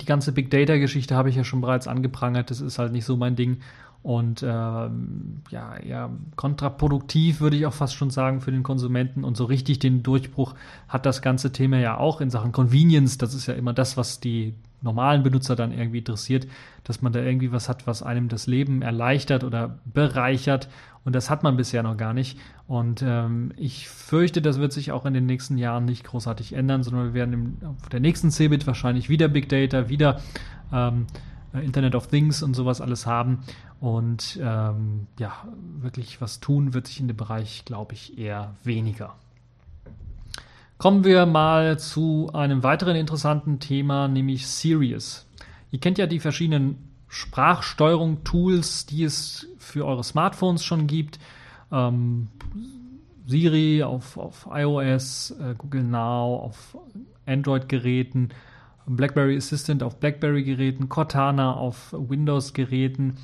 Die ganze Big Data Geschichte habe ich ja schon bereits angeprangert, das ist halt nicht so mein Ding. Und äh, ja, eher kontraproduktiv würde ich auch fast schon sagen für den Konsumenten. Und so richtig den Durchbruch hat das ganze Thema ja auch in Sachen Convenience. Das ist ja immer das, was die normalen Benutzer dann irgendwie interessiert, dass man da irgendwie was hat, was einem das Leben erleichtert oder bereichert. Und das hat man bisher noch gar nicht. Und ähm, ich fürchte, das wird sich auch in den nächsten Jahren nicht großartig ändern, sondern wir werden im, auf der nächsten CeBIT wahrscheinlich wieder Big Data, wieder ähm, Internet of Things und sowas alles haben. Und ähm, ja, wirklich was tun wird sich in dem Bereich, glaube ich, eher weniger. Kommen wir mal zu einem weiteren interessanten Thema, nämlich Sirius. Ihr kennt ja die verschiedenen Sprachsteuerung-Tools, die es für eure Smartphones schon gibt. Ähm, Siri auf, auf iOS, äh, Google Now auf Android-Geräten, BlackBerry Assistant auf BlackBerry-Geräten, Cortana auf Windows-Geräten.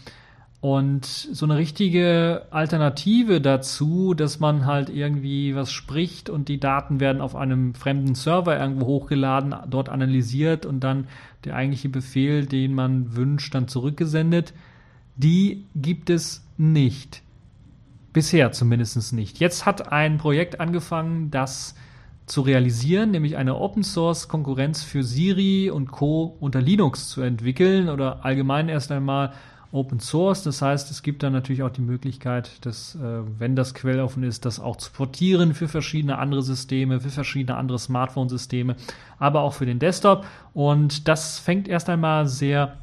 Und so eine richtige Alternative dazu, dass man halt irgendwie was spricht und die Daten werden auf einem fremden Server irgendwo hochgeladen, dort analysiert und dann der eigentliche Befehl, den man wünscht, dann zurückgesendet, die gibt es nicht. Bisher zumindest nicht. Jetzt hat ein Projekt angefangen, das zu realisieren, nämlich eine Open Source Konkurrenz für Siri und Co. unter Linux zu entwickeln oder allgemein erst einmal Open Source. Das heißt, es gibt dann natürlich auch die Möglichkeit, dass, äh, wenn das quelloffen ist, das auch zu portieren für verschiedene andere Systeme, für verschiedene andere Smartphone-Systeme, aber auch für den Desktop. Und das fängt erst einmal sehr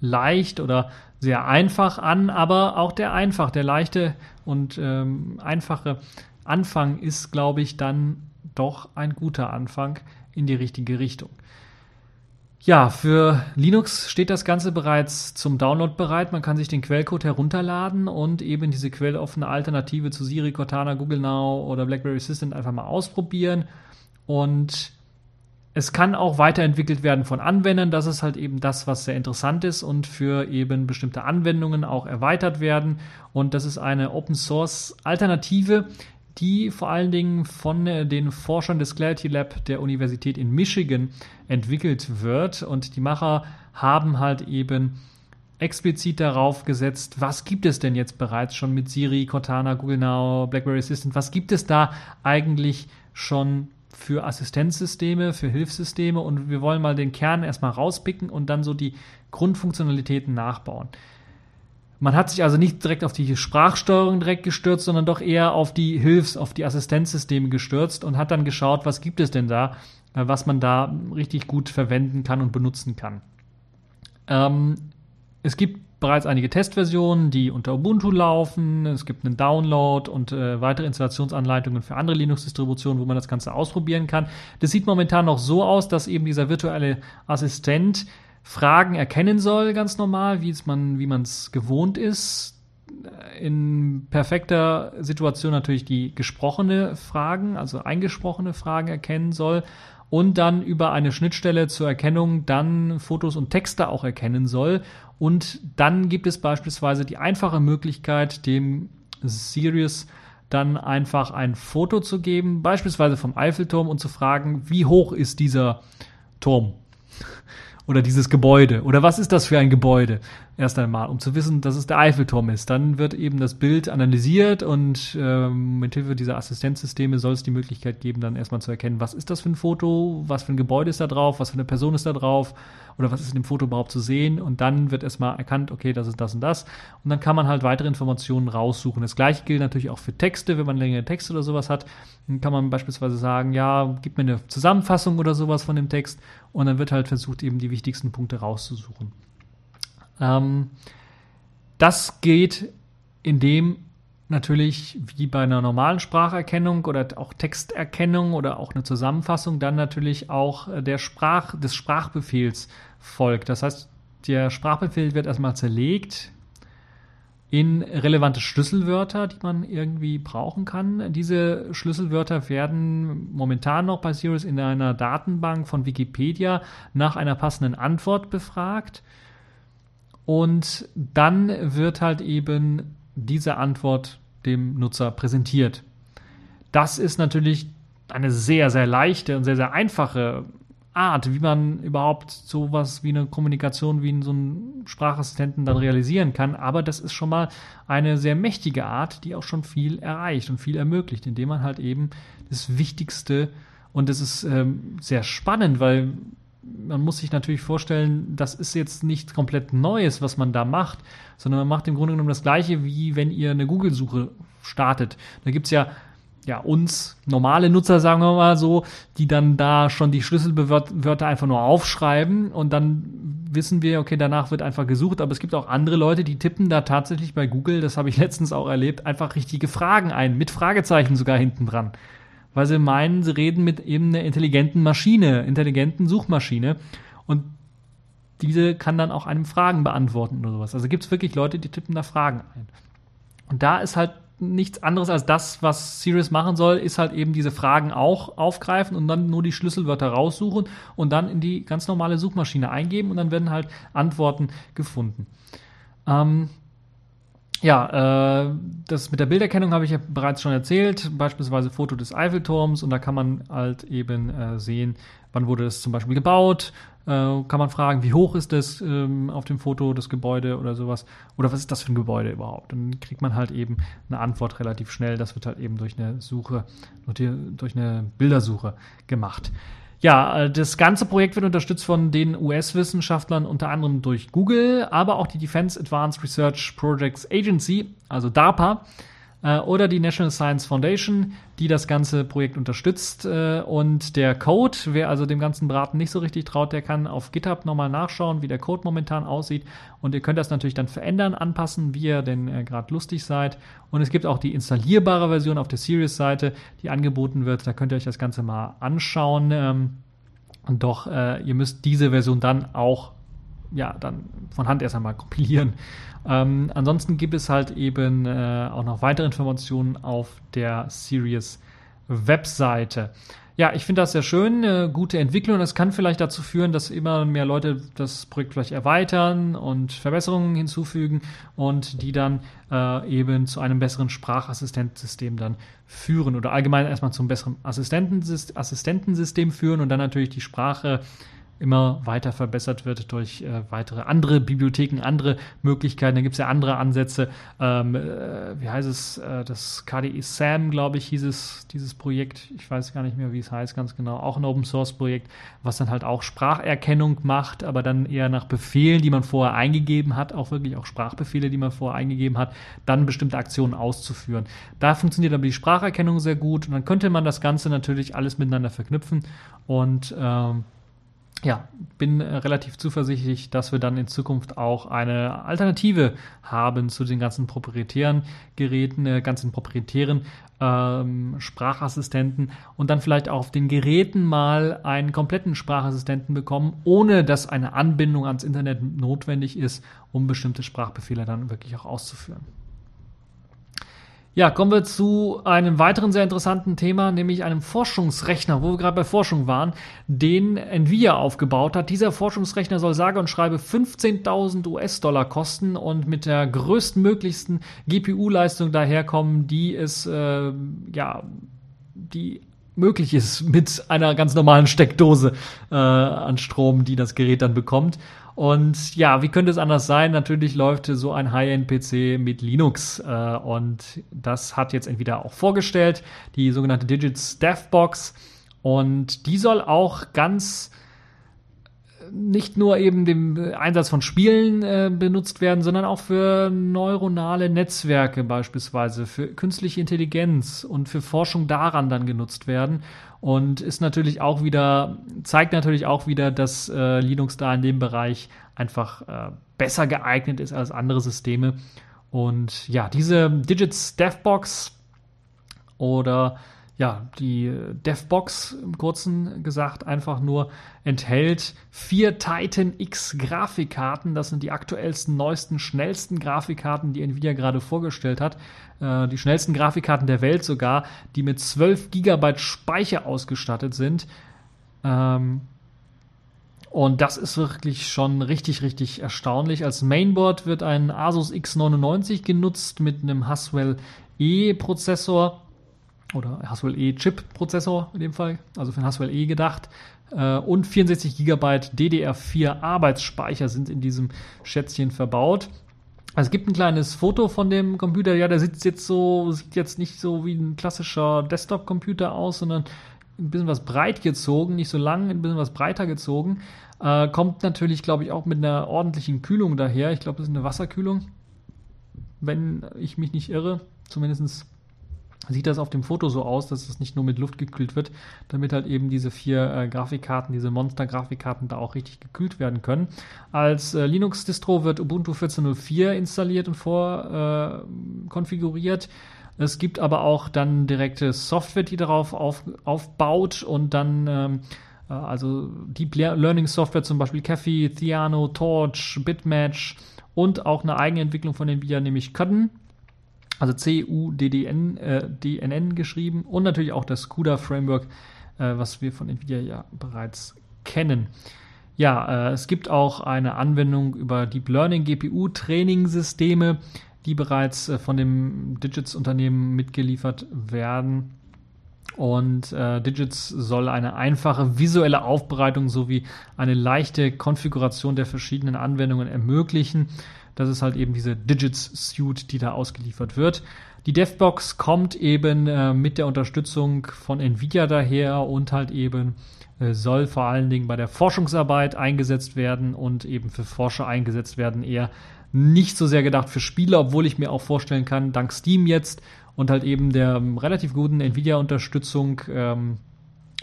leicht oder sehr einfach an, aber auch der einfach, der leichte und ähm, einfache Anfang ist, glaube ich, dann doch ein guter Anfang in die richtige Richtung. Ja, für Linux steht das Ganze bereits zum Download bereit. Man kann sich den Quellcode herunterladen und eben diese quelloffene Alternative zu Siri, Cortana, Google Now oder BlackBerry Assistant einfach mal ausprobieren. Und es kann auch weiterentwickelt werden von Anwendern. Das ist halt eben das, was sehr interessant ist und für eben bestimmte Anwendungen auch erweitert werden. Und das ist eine Open Source Alternative, die vor allen Dingen von äh, den Forschern des Clarity Lab der Universität in Michigan entwickelt wird. Und die Macher haben halt eben explizit darauf gesetzt, was gibt es denn jetzt bereits schon mit Siri, Cortana, Google Now, BlackBerry Assistant, was gibt es da eigentlich schon für Assistenzsysteme, für Hilfssysteme und wir wollen mal den Kern erstmal rauspicken und dann so die Grundfunktionalitäten nachbauen. Man hat sich also nicht direkt auf die Sprachsteuerung direkt gestürzt, sondern doch eher auf die Hilfs-, auf die Assistenzsysteme gestürzt und hat dann geschaut, was gibt es denn da, äh, was man da richtig gut verwenden kann und benutzen kann. Ähm, es gibt bereits einige Testversionen, die unter Ubuntu laufen. Es gibt einen Download und äh, weitere Installationsanleitungen für andere Linux-Distributionen, wo man das Ganze ausprobieren kann. Das sieht momentan noch so aus, dass eben dieser virtuelle Assistent Fragen erkennen soll, ganz normal, wie man wie es gewohnt ist. In perfekter Situation natürlich die gesprochene Fragen, also eingesprochene Fragen erkennen soll und dann über eine Schnittstelle zur Erkennung dann Fotos und Texte auch erkennen soll. Und dann gibt es beispielsweise die einfache Möglichkeit, dem Sirius dann einfach ein Foto zu geben, beispielsweise vom Eiffelturm und zu fragen, wie hoch ist dieser Turm? Oder dieses Gebäude oder was ist das für ein Gebäude? Erst einmal, um zu wissen, dass es der Eiffelturm ist. Dann wird eben das Bild analysiert und ähm, mit Hilfe dieser Assistenzsysteme soll es die Möglichkeit geben, dann erstmal zu erkennen, was ist das für ein Foto, was für ein Gebäude ist da drauf, was für eine Person ist da drauf oder was ist in dem Foto überhaupt zu sehen und dann wird erstmal erkannt, okay, das ist das und das und dann kann man halt weitere Informationen raussuchen. Das gleiche gilt natürlich auch für Texte, wenn man längere Texte oder sowas hat, dann kann man beispielsweise sagen, ja, gib mir eine Zusammenfassung oder sowas von dem Text und dann wird halt versucht, eben die wichtigsten Punkte rauszusuchen. Ähm, das geht indem natürlich wie bei einer normalen Spracherkennung oder auch Texterkennung oder auch eine Zusammenfassung dann natürlich auch äh, der Sprach, des Sprachbefehls folgt. Das heißt, der Sprachbefehl wird erstmal zerlegt in relevante Schlüsselwörter, die man irgendwie brauchen kann. Diese Schlüsselwörter werden momentan noch bei Sirius in einer Datenbank von Wikipedia nach einer passenden Antwort befragt. Und dann wird halt eben diese Antwort dem Nutzer präsentiert. Das ist natürlich eine sehr, sehr leichte und sehr, sehr einfache Art, wie man überhaupt sowas wie eine Kommunikation wie in so einen Sprachassistenten dann realisieren kann. Aber das ist schon mal eine sehr mächtige Art, die auch schon viel erreicht und viel ermöglicht, indem man halt eben das Wichtigste und das ist ähm, sehr spannend, weil man muss sich natürlich vorstellen, das ist jetzt nichts komplett Neues, was man da macht, sondern man macht im Grunde genommen das Gleiche, wie wenn ihr eine Google-Suche startet. Da gibt es ja, ja uns normale Nutzer, sagen wir mal so, die dann da schon die Schlüsselwörter einfach nur aufschreiben und dann wissen wir, okay, danach wird einfach gesucht, aber es gibt auch andere Leute, die tippen da tatsächlich bei Google, das habe ich letztens auch erlebt, einfach richtige Fragen ein, mit Fragezeichen sogar hinten dran weil sie meinen, sie reden mit eben einer intelligenten Maschine, intelligenten Suchmaschine und diese kann dann auch einem Fragen beantworten oder sowas. Also gibt es wirklich Leute, die tippen da Fragen ein. Und da ist halt nichts anderes als das, was Sirius machen soll, ist halt eben diese Fragen auch aufgreifen und dann nur die Schlüsselwörter raussuchen und dann in die ganz normale Suchmaschine eingeben und dann werden halt Antworten gefunden. Ähm, ja, äh, das mit der Bilderkennung habe ich ja bereits schon erzählt, beispielsweise Foto des Eiffelturms und da kann man halt eben äh, sehen, wann wurde es zum Beispiel gebaut, äh, kann man fragen, wie hoch ist das ähm, auf dem Foto, das Gebäude oder sowas, oder was ist das für ein Gebäude überhaupt? Dann kriegt man halt eben eine Antwort relativ schnell, das wird halt eben durch eine Suche, durch eine Bildersuche gemacht. Ja, äh, das ganze Projekt wird unterstützt von den US-Wissenschaftlern, unter anderem durch Google, aber auch die Defense Advanced Research Projects Agency, also DARPA, äh, oder die National Science Foundation, die das ganze Projekt unterstützt. Äh, und der Code, wer also dem ganzen Braten nicht so richtig traut, der kann auf GitHub nochmal nachschauen, wie der Code momentan aussieht. Und ihr könnt das natürlich dann verändern, anpassen, wie ihr denn äh, gerade lustig seid. Und es gibt auch die installierbare Version auf der Series-Seite, die angeboten wird. Da könnt ihr euch das Ganze mal anschauen. Ähm, doch ihr müsst diese Version dann auch ja, dann von Hand erst einmal kompilieren. Ähm, ansonsten gibt es halt eben äh, auch noch weitere Informationen auf der Sirius Webseite. Ja, ich finde das sehr schön, eine gute Entwicklung. Das kann vielleicht dazu führen, dass immer mehr Leute das Projekt vielleicht erweitern und Verbesserungen hinzufügen und die dann äh, eben zu einem besseren Sprachassistenzsystem dann führen oder allgemein erstmal zum besseren Assistentensystem führen und dann natürlich die Sprache immer weiter verbessert wird durch äh, weitere andere Bibliotheken, andere Möglichkeiten. Da gibt es ja andere Ansätze. Ähm, äh, wie heißt es? Äh, das KDE SAM, glaube ich, hieß es, dieses Projekt. Ich weiß gar nicht mehr, wie es heißt ganz genau. Auch ein Open Source Projekt, was dann halt auch Spracherkennung macht, aber dann eher nach Befehlen, die man vorher eingegeben hat, auch wirklich auch Sprachbefehle, die man vorher eingegeben hat, dann bestimmte Aktionen auszuführen. Da funktioniert aber die Spracherkennung sehr gut und dann könnte man das Ganze natürlich alles miteinander verknüpfen und ähm, ja, bin äh, relativ zuversichtlich, dass wir dann in Zukunft auch eine Alternative haben zu den ganzen proprietären Geräten, äh, ganzen proprietären ähm, Sprachassistenten und dann vielleicht auch auf den Geräten mal einen kompletten Sprachassistenten bekommen, ohne dass eine Anbindung ans Internet notwendig ist, um bestimmte Sprachbefehle dann wirklich auch auszuführen. Ja, kommen wir zu einem weiteren sehr interessanten Thema, nämlich einem Forschungsrechner, wo wir gerade bei Forschung waren, den Nvidia aufgebaut hat. Dieser Forschungsrechner soll sage und schreibe 15.000 US-Dollar kosten und mit der größtmöglichsten GPU-Leistung daherkommen, die es, äh, ja, die möglich ist mit einer ganz normalen Steckdose äh, an Strom, die das Gerät dann bekommt. Und ja, wie könnte es anders sein? Natürlich läuft so ein High-End-PC mit Linux äh, und das hat jetzt entweder auch vorgestellt, die sogenannte Digits DevBox und die soll auch ganz nicht nur eben dem Einsatz von Spielen äh, benutzt werden, sondern auch für neuronale Netzwerke beispielsweise, für künstliche Intelligenz und für Forschung daran dann genutzt werden. Und ist natürlich auch wieder, zeigt natürlich auch wieder, dass äh, Linux da in dem Bereich einfach äh, besser geeignet ist als andere Systeme. Und ja, diese Digits DevBox oder ja, die DevBox im kurzen gesagt einfach nur enthält vier Titan X Grafikkarten. Das sind die aktuellsten, neuesten, schnellsten Grafikkarten, die Nvidia gerade vorgestellt hat. Äh, die schnellsten Grafikkarten der Welt sogar, die mit 12 GB Speicher ausgestattet sind. Ähm, und das ist wirklich schon richtig, richtig erstaunlich. Als Mainboard wird ein Asus X99 genutzt mit einem Haswell E-Prozessor oder Haswell E-Chip-Prozessor in dem Fall, also für den Haswell E gedacht. Äh, und 64 GB DDR4 Arbeitsspeicher sind in diesem Schätzchen verbaut. Also es gibt ein kleines Foto von dem Computer. Ja, der sitzt jetzt so, sieht jetzt nicht so wie ein klassischer Desktop-Computer aus, sondern ein bisschen was breit gezogen, nicht so lang, ein bisschen was breiter gezogen. Äh, kommt natürlich, glaube ich, auch mit einer ordentlichen Kühlung daher. Ich glaube, das ist eine Wasserkühlung, wenn ich mich nicht irre. Zumindest sieht das auf dem Foto so aus, dass es nicht nur mit Luft gekühlt wird, damit halt eben diese vier äh, Grafikkarten, diese Monster-Grafikkarten da auch richtig gekühlt werden können. Als äh, Linux-Distro wird Ubuntu 14.04 installiert und vorkonfiguriert. Äh, es gibt aber auch dann direkte Software, die darauf auf, aufbaut und dann ähm, äh, also Deep Learning Software, zum Beispiel Cafe, Theano, Torch, Bitmatch und auch eine eigene Entwicklung von Nvidia, nämlich Cudden also C-U-D-D-N, äh, DNN geschrieben und natürlich auch das CUDA Framework, äh, was wir von Nvidia ja bereits kennen. Ja, äh, es gibt auch eine Anwendung über Deep Learning GPU Trainingssysteme, die bereits äh, von dem Digits Unternehmen mitgeliefert werden. Und äh, Digits soll eine einfache visuelle Aufbereitung sowie eine leichte Konfiguration der verschiedenen Anwendungen ermöglichen. Das ist halt eben diese Digits Suite, die da ausgeliefert wird. Die DevBox kommt eben äh, mit der Unterstützung von Nvidia daher und halt eben äh, soll vor allen Dingen bei der Forschungsarbeit eingesetzt werden und eben für Forscher eingesetzt werden, eher nicht so sehr gedacht für Spieler, obwohl ich mir auch vorstellen kann, dank Steam jetzt und halt eben der ähm, relativ guten Nvidia-Unterstützung ähm,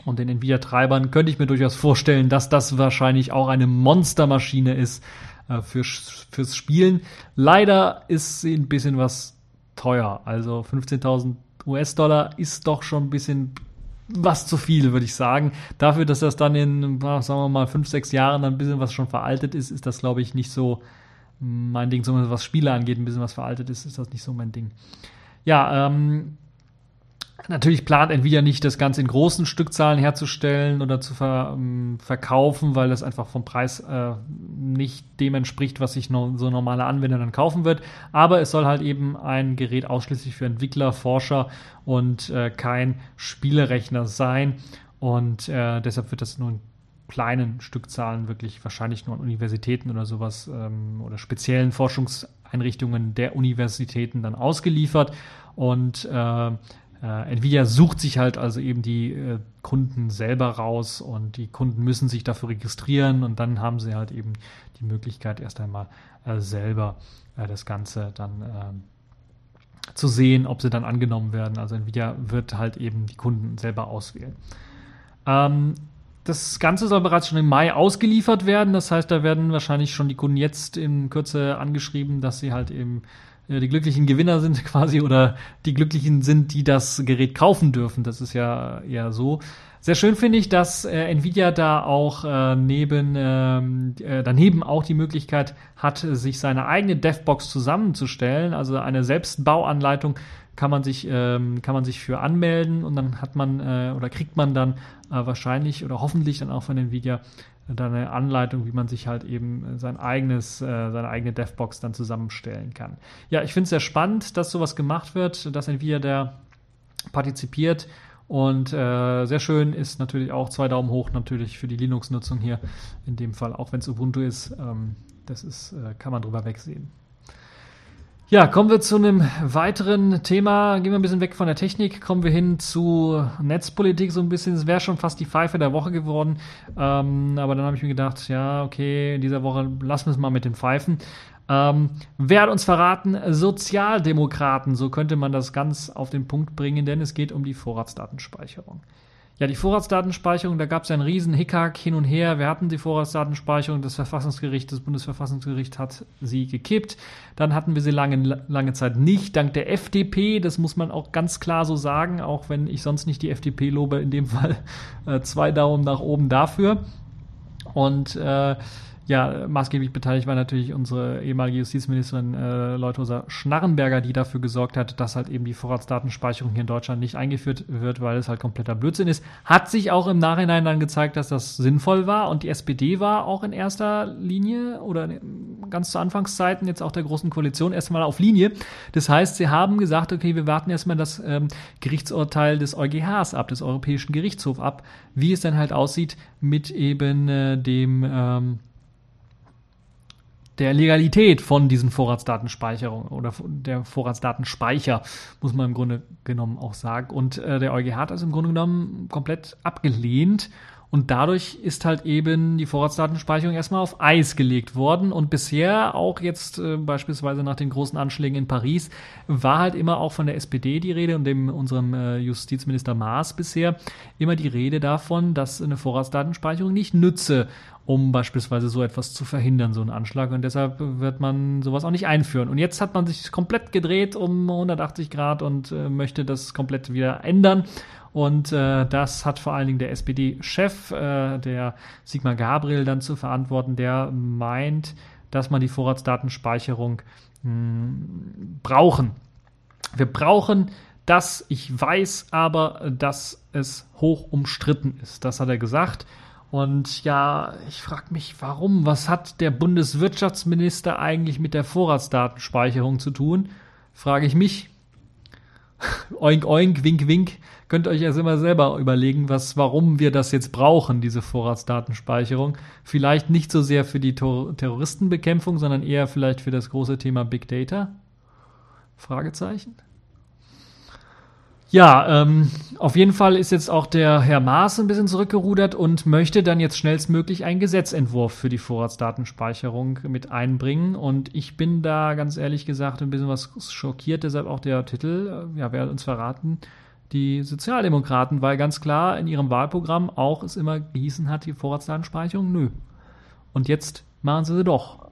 und den Nvidia-Treibern könnte ich mir durchaus vorstellen, dass das wahrscheinlich auch eine Monstermaschine ist, äh, für, fürs Spielen. Leider ist sie ein bisschen was teuer. Also 15.000 US-Dollar ist doch schon ein bisschen was zu viel, würde ich sagen. Dafür, dass das dann in, sagen wir mal, fünf, sechs Jahren dann ein bisschen was schon veraltet ist, ist das, glaube ich, nicht so mein Ding. Zumindest was Spiele angeht, ein bisschen was veraltet ist, ist das nicht so mein Ding. Ja, ähm, Natürlich plant Nvidia nicht, das Ganze in großen Stückzahlen herzustellen oder zu ver, ähm, verkaufen, weil das einfach vom Preis äh, nicht dem entspricht, was sich no, so normale Anwender dann kaufen wird. Aber es soll halt eben ein Gerät ausschließlich für Entwickler, Forscher und äh, kein Spielerechner sein. Und äh, deshalb wird das nur in kleinen Stückzahlen wirklich wahrscheinlich nur an Universitäten oder sowas ähm, oder speziellen Forschungseinrichtungen der Universitäten dann ausgeliefert. Und äh, äh, Nvidia sucht sich halt also eben die äh, Kunden selber raus und die Kunden müssen sich dafür registrieren und dann haben sie halt eben die Möglichkeit erst einmal äh, selber äh, das Ganze dann ähm, zu sehen, ob sie dann angenommen werden. Also Nvidia wird halt eben die Kunden selber auswählen. Ähm, das Ganze soll bereits schon im Mai ausgeliefert werden. Das heißt, da werden wahrscheinlich schon die Kunden jetzt in Kürze angeschrieben, dass sie halt eben die glücklichen Gewinner sind quasi oder die glücklichen sind, die das Gerät kaufen dürfen. Das ist ja eher so. Sehr schön finde ich, dass äh, Nvidia da auch äh, neben ähm, äh, daneben auch die Möglichkeit hat, sich seine eigene DevBox zusammenzustellen. Also eine Selbstbauanleitung kann man sich ähm, kann man sich für anmelden und dann hat man äh, oder kriegt man dann äh, wahrscheinlich oder hoffentlich dann auch von Nvidia dann eine Anleitung, wie man sich halt eben sein eigenes, äh, seine eigene DevBox dann zusammenstellen kann. Ja, ich finde es sehr spannend, dass sowas gemacht wird, dass Nvidia da partizipiert Und äh, sehr schön ist natürlich auch zwei Daumen hoch natürlich für die Linux-Nutzung hier. In dem Fall, auch wenn es Ubuntu ist, ähm, das ist, äh, kann man drüber wegsehen. Ja, kommen wir zu einem weiteren Thema. Gehen wir ein bisschen weg von der Technik, kommen wir hin zu Netzpolitik so ein bisschen. Es wäre schon fast die Pfeife der Woche geworden. Ähm, aber dann habe ich mir gedacht, ja, okay, in dieser Woche lassen wir es mal mit den Pfeifen. Ähm, wer hat uns verraten? Sozialdemokraten, so könnte man das ganz auf den Punkt bringen, denn es geht um die Vorratsdatenspeicherung. Ja, die Vorratsdatenspeicherung, da gab es einen riesen Hickhack hin und her. Wir hatten die Vorratsdatenspeicherung, das Verfassungsgericht, das Bundesverfassungsgericht hat sie gekippt. Dann hatten wir sie lange, lange Zeit nicht, dank der FDP. Das muss man auch ganz klar so sagen, auch wenn ich sonst nicht die FDP lobe, in dem Fall äh, zwei Daumen nach oben dafür. Und äh, ja, maßgeblich beteiligt war natürlich unsere ehemalige Justizministerin äh, Leuthrosa Schnarrenberger, die dafür gesorgt hat, dass halt eben die Vorratsdatenspeicherung hier in Deutschland nicht eingeführt wird, weil es halt kompletter Blödsinn ist. Hat sich auch im Nachhinein dann gezeigt, dass das sinnvoll war und die SPD war auch in erster Linie oder ganz zu Anfangszeiten jetzt auch der großen Koalition erstmal auf Linie. Das heißt, sie haben gesagt, okay, wir warten erstmal das ähm, Gerichtsurteil des EuGHs ab, des Europäischen Gerichtshofs ab, wie es dann halt aussieht mit eben äh, dem ähm, der Legalität von diesen Vorratsdatenspeicherungen oder der Vorratsdatenspeicher, muss man im Grunde genommen auch sagen. Und äh, der EuGH hat das im Grunde genommen komplett abgelehnt. Und dadurch ist halt eben die Vorratsdatenspeicherung erstmal auf Eis gelegt worden. Und bisher, auch jetzt äh, beispielsweise nach den großen Anschlägen in Paris, war halt immer auch von der SPD die Rede und dem unserem äh, Justizminister Maas bisher immer die Rede davon, dass eine Vorratsdatenspeicherung nicht nütze um beispielsweise so etwas zu verhindern, so einen Anschlag. Und deshalb wird man sowas auch nicht einführen. Und jetzt hat man sich komplett gedreht um 180 Grad und äh, möchte das komplett wieder ändern. Und äh, das hat vor allen Dingen der SPD-Chef, äh, der Sigmar Gabriel, dann zu verantworten, der meint, dass man die Vorratsdatenspeicherung mh, hm, brauchen. Wir brauchen das. Ich weiß aber, dass es hoch umstritten ist. Das hat er gesagt. Und ja, ich frage mich, warum? Was hat der Bundeswirtschaftsminister eigentlich mit der Vorratsdatenspeicherung zu tun? Frage ich mich. oink, oink, wink, wink. Könnt ihr euch erst immer selber überlegen, was, warum wir das jetzt brauchen, diese Vorratsdatenspeicherung. Vielleicht nicht so sehr für die Tor Terroristenbekämpfung, sondern eher vielleicht für das große Thema Big Data? Fragezeichen. Ja, ähm, auf jeden Fall ist jetzt auch der Herr Maas ein bisschen zurückgerudert und möchte dann jetzt schnellstmöglich einen Gesetzentwurf für die Vorratsdatenspeicherung mit einbringen. Und ich bin da ganz ehrlich gesagt ein bisschen was schockiert, deshalb auch der Titel, äh, ja, wer hat uns verraten, die Sozialdemokraten, weil ganz klar in ihrem Wahlprogramm auch es immer gehießen hat, die Vorratsdatenspeicherung, nö. Und jetzt machen sie sie doch.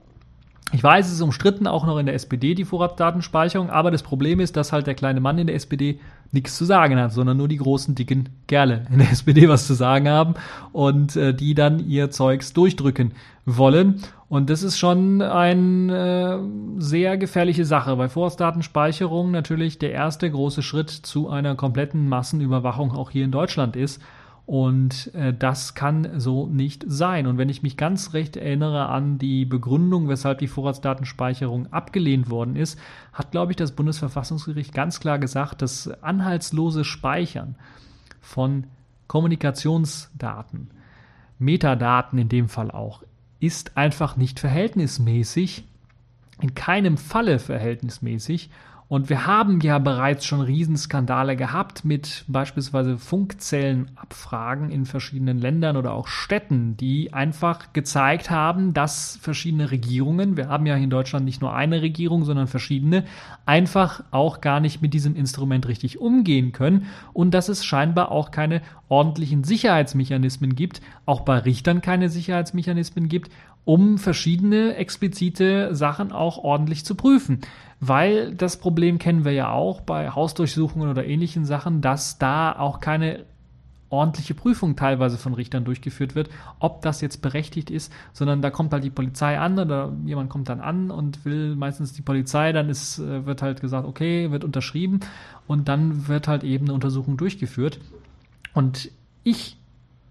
Ich weiß, es ist umstritten, auch noch in der SPD, die Vorratsdatenspeicherung, aber das Problem ist, dass halt der kleine Mann in der SPD nichts zu sagen hat, sondern nur die großen, dicken Gerle in der SPD was zu sagen haben und äh, die dann ihr Zeugs durchdrücken wollen. Und das ist schon eine äh, sehr gefährliche Sache, weil Vorratsdatenspeicherung natürlich der erste große Schritt zu einer kompletten Massenüberwachung auch hier in Deutschland ist. Und äh, das kann so nicht sein. Und wenn ich mich ganz recht erinnere an die Begründung, weshalb die Vorratsdatenspeicherung abgelehnt worden ist, hat, glaube ich, das Bundesverfassungsgericht ganz klar gesagt, dass anhaltslose Speichern von Kommunikationsdaten, Metadaten in dem Fall auch, ist einfach nicht verhältnismäßig, in keinem Falle verhältnismäßig und wir haben ja bereits schon Riesenskandale gehabt mit beispielsweise Funkzellenabfragen in verschiedenen Ländern oder auch Städten, die einfach gezeigt haben, dass verschiedene Regierungen, wir haben ja in Deutschland nicht nur eine Regierung, sondern verschiedene, einfach auch gar nicht mit diesem Instrument richtig umgehen können und dass es scheinbar auch keine ordentlichen Sicherheitsmechanismen gibt, auch bei Richtern keine Sicherheitsmechanismen gibt, um verschiedene explizite Sachen auch ordentlich zu prüfen weil das Problem kennen wir ja auch bei Hausdurchsuchungen oder ähnlichen Sachen, dass da auch keine ordentliche Prüfung teilweise von Richtern durchgeführt wird, ob das jetzt berechtigt ist, sondern da kommt halt die Polizei an oder jemand kommt dann an und will meistens die Polizei, dann ist, äh, wird halt gesagt, okay, wird unterschrieben und dann wird halt eben eine Untersuchung durchgeführt. Und ich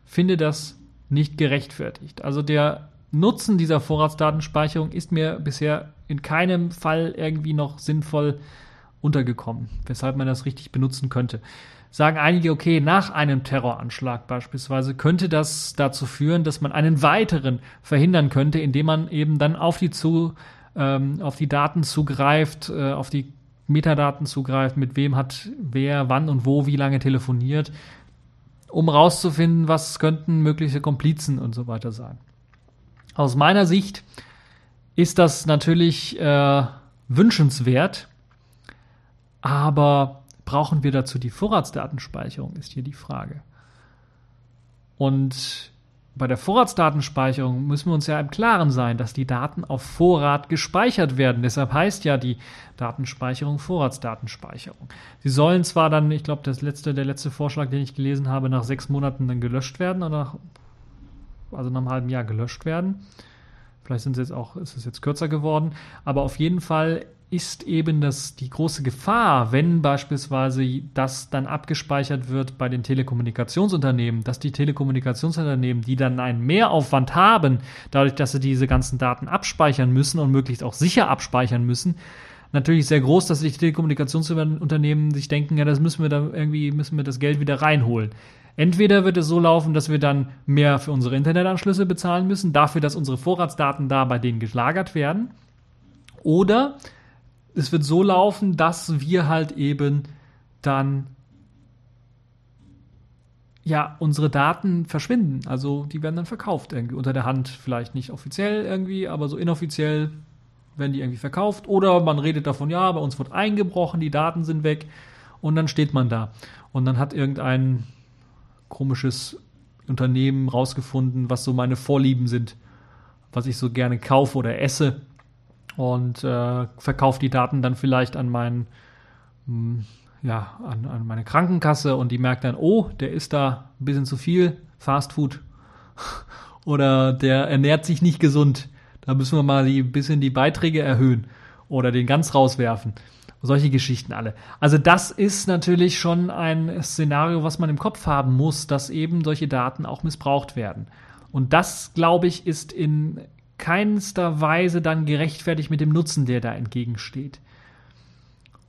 finde das nicht gerechtfertigt. Also der Nutzen dieser Vorratsdatenspeicherung ist mir bisher in keinem Fall irgendwie noch sinnvoll untergekommen, weshalb man das richtig benutzen könnte. Sagen einige, okay, nach einem Terroranschlag beispielsweise könnte das dazu führen, dass man einen weiteren verhindern könnte, indem man eben dann auf die, zu, ähm, auf die Daten zugreift, äh, auf die Metadaten zugreift, mit wem hat wer wann und wo wie lange telefoniert, um rauszufinden, was könnten mögliche Komplizen und so weiter sein. Aus meiner Sicht ist das natürlich äh, wünschenswert, aber brauchen wir dazu die Vorratsdatenspeicherung, ist hier die Frage. Und bei der Vorratsdatenspeicherung müssen wir uns ja im Klaren sein, dass die Daten auf Vorrat gespeichert werden. Deshalb heißt ja die Datenspeicherung Vorratsdatenspeicherung. Sie sollen zwar dann, ich glaube, letzte, der letzte Vorschlag, den ich gelesen habe, nach sechs Monaten dann gelöscht werden oder also nach einem halben Jahr gelöscht werden. Vielleicht sind es jetzt auch, ist es jetzt kürzer geworden, aber auf jeden Fall ist eben das, die große Gefahr, wenn beispielsweise das dann abgespeichert wird bei den Telekommunikationsunternehmen, dass die Telekommunikationsunternehmen, die dann einen Mehraufwand haben, dadurch, dass sie diese ganzen Daten abspeichern müssen und möglichst auch sicher abspeichern müssen, natürlich sehr groß, dass die Telekommunikationsunternehmen sich denken, ja, das müssen wir da irgendwie, müssen wir das Geld wieder reinholen. Entweder wird es so laufen, dass wir dann mehr für unsere Internetanschlüsse bezahlen müssen, dafür, dass unsere Vorratsdaten da bei denen gelagert werden, oder es wird so laufen, dass wir halt eben dann ja, unsere Daten verschwinden. Also die werden dann verkauft irgendwie unter der Hand, vielleicht nicht offiziell irgendwie, aber so inoffiziell werden die irgendwie verkauft. Oder man redet davon, ja, bei uns wird eingebrochen, die Daten sind weg und dann steht man da. Und dann hat irgendein komisches Unternehmen rausgefunden, was so meine Vorlieben sind, was ich so gerne kaufe oder esse und äh, verkaufe die Daten dann vielleicht an meinen hm, ja, an, an meine Krankenkasse und die merkt dann, oh, der ist da ein bisschen zu viel Fast Food oder der ernährt sich nicht gesund. Da müssen wir mal ein bisschen die Beiträge erhöhen oder den ganz rauswerfen. Solche Geschichten alle. Also das ist natürlich schon ein Szenario, was man im Kopf haben muss, dass eben solche Daten auch missbraucht werden. Und das, glaube ich, ist in keinster Weise dann gerechtfertigt mit dem Nutzen, der da entgegensteht.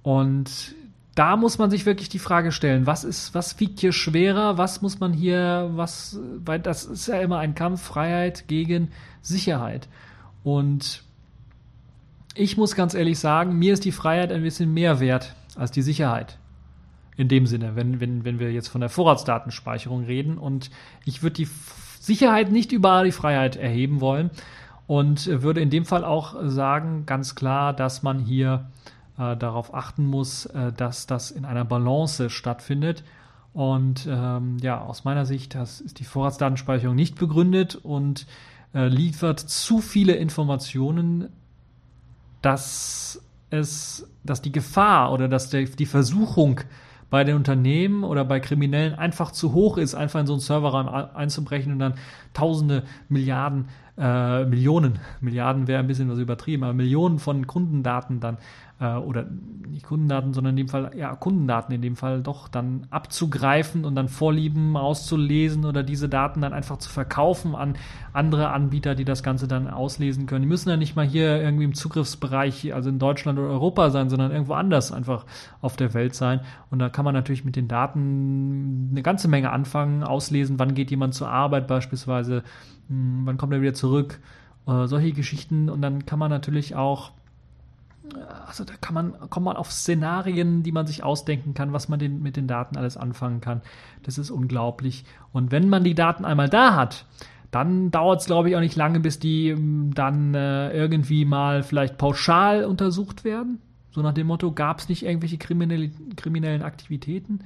Und da muss man sich wirklich die Frage stellen, was ist, was wiegt hier schwerer, was muss man hier, was, weil das ist ja immer ein Kampf Freiheit gegen Sicherheit. Und ich muss ganz ehrlich sagen, mir ist die Freiheit ein bisschen mehr wert als die Sicherheit. In dem Sinne, wenn, wenn, wenn wir jetzt von der Vorratsdatenspeicherung reden. Und ich würde die Sicherheit nicht über die Freiheit erheben wollen und würde in dem Fall auch sagen, ganz klar, dass man hier äh, darauf achten muss, äh, dass das in einer Balance stattfindet. Und ähm, ja, aus meiner Sicht das ist die Vorratsdatenspeicherung nicht begründet und äh, liefert zu viele Informationen dass es, dass die Gefahr oder dass der, die Versuchung bei den Unternehmen oder bei Kriminellen einfach zu hoch ist, einfach in so einen Serverraum einzubrechen und dann Tausende, Milliarden, äh, Millionen, Milliarden wäre ein bisschen was übertrieben, aber Millionen von Kundendaten dann äh, oder nicht Kundendaten, sondern in dem Fall, ja, Kundendaten in dem Fall doch dann abzugreifen und dann Vorlieben auszulesen oder diese Daten dann einfach zu verkaufen an andere Anbieter, die das Ganze dann auslesen können. Die müssen ja nicht mal hier irgendwie im Zugriffsbereich, also in Deutschland oder Europa sein, sondern irgendwo anders einfach auf der Welt sein. Und da kann man natürlich mit den Daten eine ganze Menge anfangen, auslesen, wann geht jemand zur Arbeit beispielsweise, hm, wann kommt er wieder zurück, äh, solche Geschichten. Und dann kann man natürlich auch also da kann man, kommt man auf Szenarien, die man sich ausdenken kann, was man den, mit den Daten alles anfangen kann. Das ist unglaublich. Und wenn man die Daten einmal da hat, dann dauert es, glaube ich, auch nicht lange, bis die ähm, dann äh, irgendwie mal vielleicht pauschal untersucht werden. So nach dem Motto, gab es nicht irgendwelche kriminellen Aktivitäten?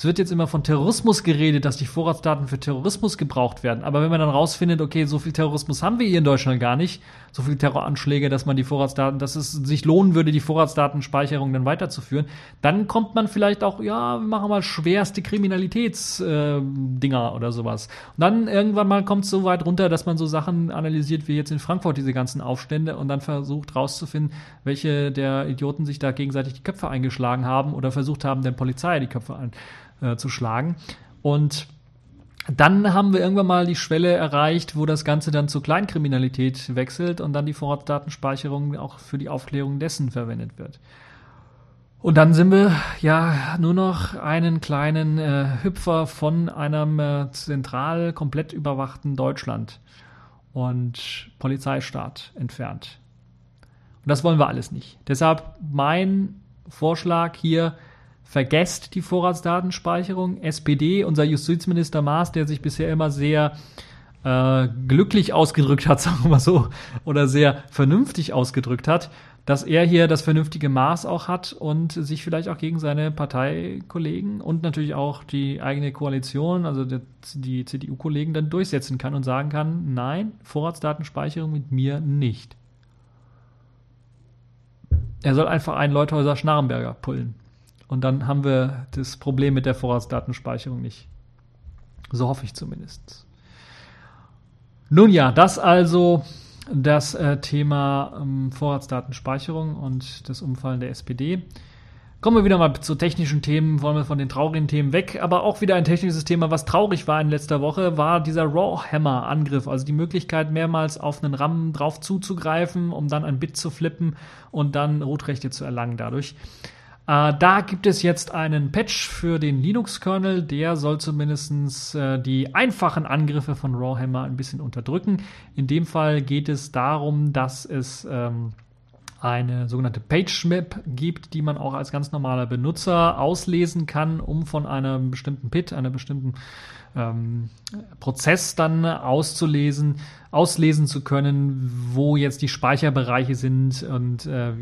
Es wird jetzt immer von Terrorismus geredet, dass die Vorratsdaten für Terrorismus gebraucht werden. Aber wenn man dann rausfindet, okay, so viel Terrorismus haben wir hier in Deutschland gar nicht, so viele Terroranschläge, dass man die Vorratsdaten, dass es sich lohnen würde, die Vorratsdatenspeicherung dann weiterzuführen, dann kommt man vielleicht auch, ja, wir machen mal schwerste Kriminalitätsdinger äh, oder sowas. Und dann irgendwann mal kommt es so weit runter, dass man so Sachen analysiert wie jetzt in Frankfurt diese ganzen Aufstände und dann versucht rauszufinden, welche der Idioten sich da gegenseitig die Köpfe eingeschlagen haben oder versucht haben, der Polizei die Köpfe ein äh, zu schlagen. Und dann haben wir irgendwann mal die Schwelle erreicht, wo das Ganze dann zu Kleinkriminalität wechselt und dann die Vorratsdatenspeicherung auch für die Aufklärung dessen verwendet wird. Und dann sind wir ja nur noch einen kleinen äh, Hüpfer von einem äh, zentral komplett überwachten Deutschland und Polizeistaat entfernt. Und das wollen wir alles nicht. Deshalb mein Vorschlag hier, vergesst die Vorratsdatenspeicherung. SPD, unser Justizminister Maas, der sich bisher immer sehr äh, glücklich ausgedrückt hat, sagen wir mal so, oder sehr vernünftig ausgedrückt hat, dass er hier das vernünftige Maß auch hat und sich vielleicht auch gegen seine Parteikollegen und natürlich auch die eigene Koalition, also die, CDU-Kollegen, dann durchsetzen kann und sagen kann, nein, Vorratsdatenspeicherung mit mir nicht. Er soll einfach einen Leuthäuser Schnarrenberger pullen. Und dann haben wir das Problem mit der Vorratsdatenspeicherung nicht. So hoffe ich zumindest. Nun ja, das also das äh, Thema ähm, Vorratsdatenspeicherung und das Umfallen der SPD. Kommen wir wieder mal zu technischen Themen, wollen wir von den traurigen Themen weg, aber auch wieder ein technisches Thema, was traurig war in letzter Woche, war dieser Raw-Hammer-Angriff, also die Möglichkeit, mehrmals auf einen RAM drauf zuzugreifen, um dann ein Bit zu flippen und dann Rotrechte zu erlangen dadurch. Äh, da gibt es jetzt einen Patch für den Linux-Kernel, der soll zumindest äh, die einfachen Angriffe von Rawhammer ein bisschen unterdrücken. In dem Fall geht es darum, dass es ähm, eine sogenannte PageMap gibt, die man auch als ganz normaler Benutzer auslesen kann, um von einem bestimmten PIT, einer bestimmten ähm, Prozess dann auszulesen, auslesen zu können, wo jetzt die Speicherbereiche sind und äh,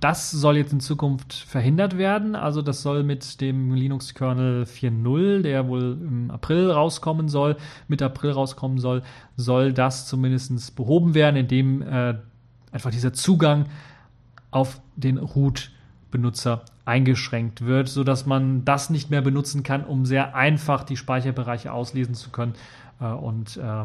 das soll jetzt in Zukunft verhindert werden. Also das soll mit dem Linux-Kernel 4.0, der wohl im April rauskommen soll, mit April rauskommen soll, soll das zumindest behoben werden, indem äh, einfach dieser Zugang auf den Root Benutzer eingeschränkt wird, so dass man das nicht mehr benutzen kann, um sehr einfach die Speicherbereiche auslesen zu können. Äh, und äh,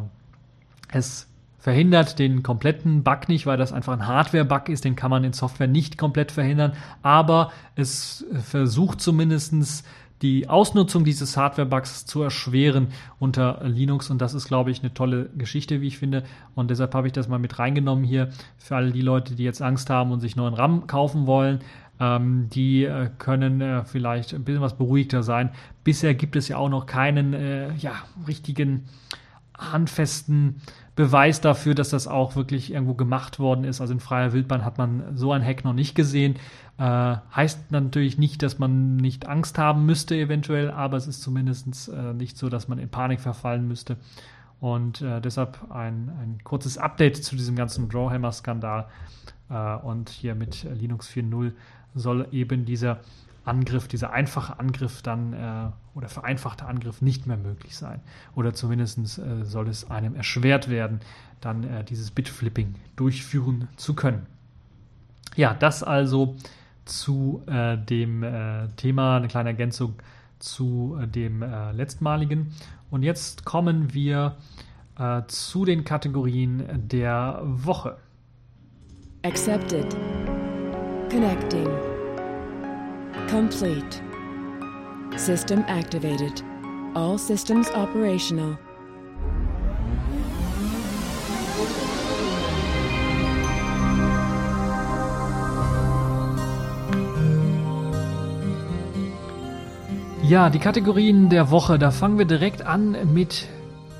es verhindert den kompletten Bug nicht, weil das einfach ein Hardware-Bug ist, den kann man in Software nicht komplett verhindern, aber es versucht zumindestens die Ausnutzung dieses Hardware-Bugs zu erschweren unter Linux. Und das ist, glaube ich, eine tolle Geschichte, wie ich finde. Und deshalb habe ich das mal mit reingenommen hier für alle die Leute, die jetzt Angst haben und sich neuen RAM kaufen wollen. Ähm, die äh, können äh, vielleicht ein bisschen was beruhigter sein. Bisher gibt es ja auch noch keinen äh, ja, richtigen handfesten Beweis dafür, dass das auch wirklich irgendwo gemacht worden ist. Also in freier Wildbahn hat man so ein Hack noch nicht gesehen. Äh, heißt natürlich nicht, dass man nicht Angst haben müsste eventuell, aber es ist zumindest äh, nicht so, dass man in Panik verfallen müsste. Und äh, deshalb ein, ein kurzes Update zu diesem ganzen Drawhammer-Skandal. Äh, und hier mit Linux 4.0 soll eben dieser Angriff, dieser einfache Angriff dann äh, oder vereinfachte Angriff nicht mehr möglich sein. Oder zumindest äh, soll es einem erschwert werden, dann äh, dieses Bitflipping durchführen zu können. Ja, das also zu äh, dem äh, Thema, eine kleine Ergänzung zu dem letztmaligen. Und jetzt kommen wir zu den Kategorien der Woche. Accepted. Connecting. Complete. System activated. All systems operational. Ja, die Kategorien der Woche, da fangen wir direkt an mit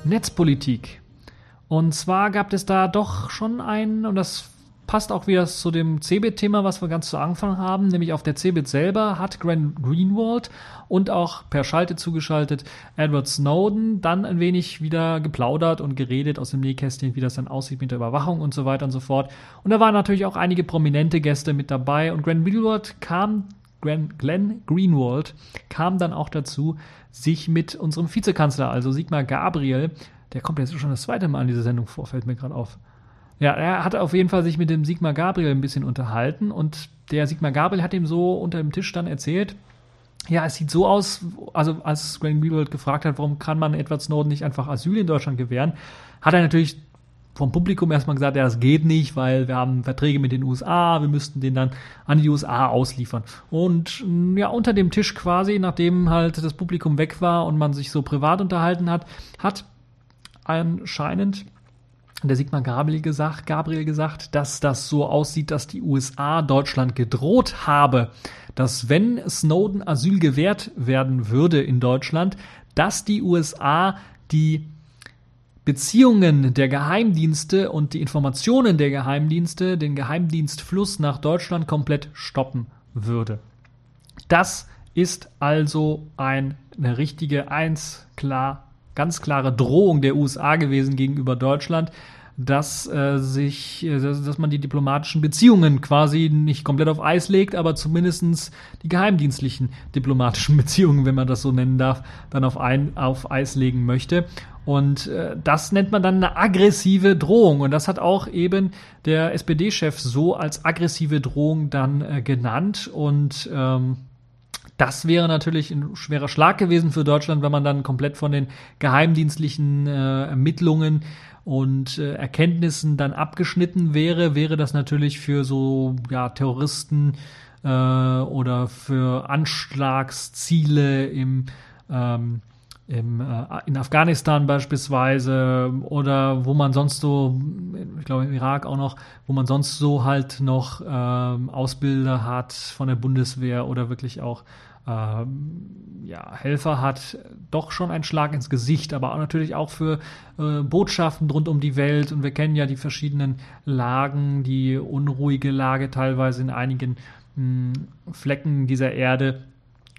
Netzpolitik. Und zwar gab es da doch schon einen, und das passt auch wieder zu dem Cebit-Thema, was wir ganz zu Anfang haben, nämlich auf der Cebit selber hat Grant Greenwald und auch per Schalte zugeschaltet Edward Snowden dann ein wenig wieder geplaudert und geredet aus dem Nähkästchen, wie das dann aussieht mit der Überwachung und so weiter und so fort. Und da waren natürlich auch einige prominente Gäste mit dabei und Grant Greenwald kam Glenn Greenwald kam dann auch dazu, sich mit unserem Vizekanzler, also Sigmar Gabriel, der kommt jetzt schon das zweite Mal in diese Sendung vor, fällt mir gerade auf, ja, er hat auf jeden Fall sich mit dem Sigmar Gabriel ein bisschen unterhalten und der Sigmar Gabriel hat ihm so unter dem Tisch dann erzählt, ja, es sieht so aus, also als Graham Greenwald gefragt hat, warum kann man Edward Snowden nicht einfach Asyl in Deutschland gewähren, hat er natürlich vom Publikum erstmal gesagt, ja, das geht nicht, weil wir haben Verträge mit den USA, wir müssten den dann an die USA ausliefern. Und ja, unter dem Tisch quasi, nachdem halt das Publikum weg war und man sich so privat unterhalten hat, hat anscheinend der Sigmar Gabriel gesagt, Gabriel gesagt, dass das so aussieht, dass die USA Deutschland gedroht habe, dass wenn Snowden Asyl gewährt werden würde in Deutschland, dass die USA die Beziehungen der Geheimdienste und die Informationen der Geheimdienste, den Geheimdienstfluss nach Deutschland komplett stoppen würde. Das ist also ein, eine richtige, eins klar, ganz klare Drohung der USA gewesen gegenüber Deutschland, dass äh, sich, äh, dass man die diplomatischen Beziehungen quasi nicht komplett auf Eis legt, aber zumindestens die geheimdienstlichen diplomatischen Beziehungen, wenn man das so nennen darf, dann auf, ein, auf Eis legen möchte. Und äh, das nennt man dann eine aggressive Drohung. Und das hat auch eben der SPD-Chef so als aggressive Drohung dann äh, genannt. Und ähm, das wäre natürlich ein schwerer Schlag gewesen für Deutschland, wenn man dann komplett von den geheimdienstlichen äh, Ermittlungen und äh, Erkenntnissen dann abgeschnitten wäre, wäre das natürlich für so ja, Terroristen äh, oder für Anschlagsziele im, ähm, im, äh, in Afghanistan beispielsweise oder wo man sonst so, ich glaube im Irak auch noch, wo man sonst so halt noch ähm, Ausbilder hat von der Bundeswehr oder wirklich auch ähm, ja, Helfer hat, doch schon ein Schlag ins Gesicht, aber auch natürlich auch für äh, Botschaften rund um die Welt. Und wir kennen ja die verschiedenen Lagen, die unruhige Lage teilweise in einigen mh, Flecken dieser Erde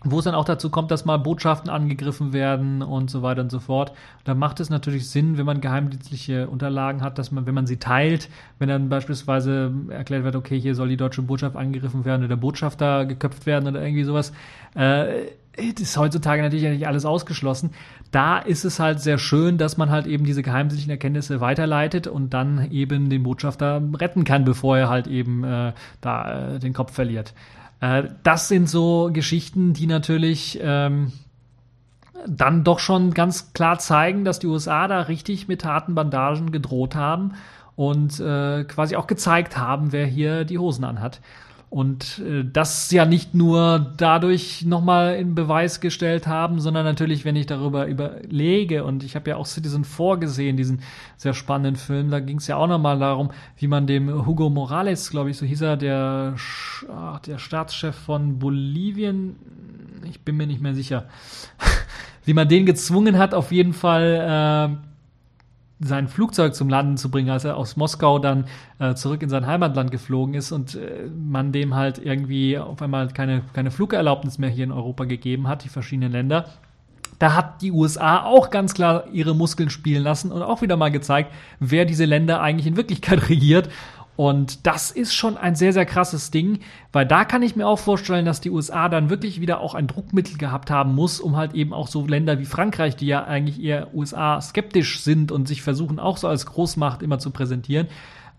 wo es dann auch dazu kommt, dass mal Botschaften angegriffen werden und so weiter und so fort. Da macht es natürlich Sinn, wenn man geheimdienstliche Unterlagen hat, dass man, wenn man sie teilt, wenn dann beispielsweise erklärt wird, okay, hier soll die deutsche Botschaft angegriffen werden oder der Botschafter geköpft werden oder irgendwie sowas, äh, ist heutzutage natürlich nicht alles ausgeschlossen. Da ist es halt sehr schön, dass man halt eben diese geheimdienstlichen Erkenntnisse weiterleitet und dann eben den Botschafter retten kann, bevor er halt eben äh, da äh, den Kopf verliert. Äh, das sind so Geschichten, die natürlich ähm, dann doch schon ganz klar zeigen, dass die USA da richtig mit harten Bandagen gedroht haben und äh, quasi auch gezeigt haben, wer hier die Hosen anhat. Und äh, das ja nicht nur dadurch nochmal in Beweis gestellt haben, sondern natürlich, wenn ich darüber überlege, und ich habe ja auch Citizen vorgesehen, diesen sehr spannenden Film, da ging es ja auch nochmal darum, wie man dem Hugo Morales, glaube ich, so hieß er, der, ach, der Staatschef von Bolivien, ich bin mir nicht mehr sicher, wie man den gezwungen hat, auf jeden Fall äh, sein Flugzeug zum Landen zu bringen, als er aus Moskau dann äh, zurück in sein Heimatland geflogen ist und äh, man dem halt irgendwie auf einmal keine, keine Flugerlaubnis mehr hier in Europa gegeben hat, die verschiedenen Länder. Da hat die USA auch ganz klar ihre Muskeln spielen lassen und auch wieder mal gezeigt, wer diese Länder eigentlich in Wirklichkeit regiert und das ist schon ein sehr, sehr krasses Ding, weil da kann ich mir auch vorstellen, dass die USA dann wirklich wieder auch ein Druckmittel gehabt haben muss, um halt eben auch so Länder wie Frankreich, die ja eigentlich eher USA skeptisch sind und sich versuchen auch so als Großmacht immer zu präsentieren,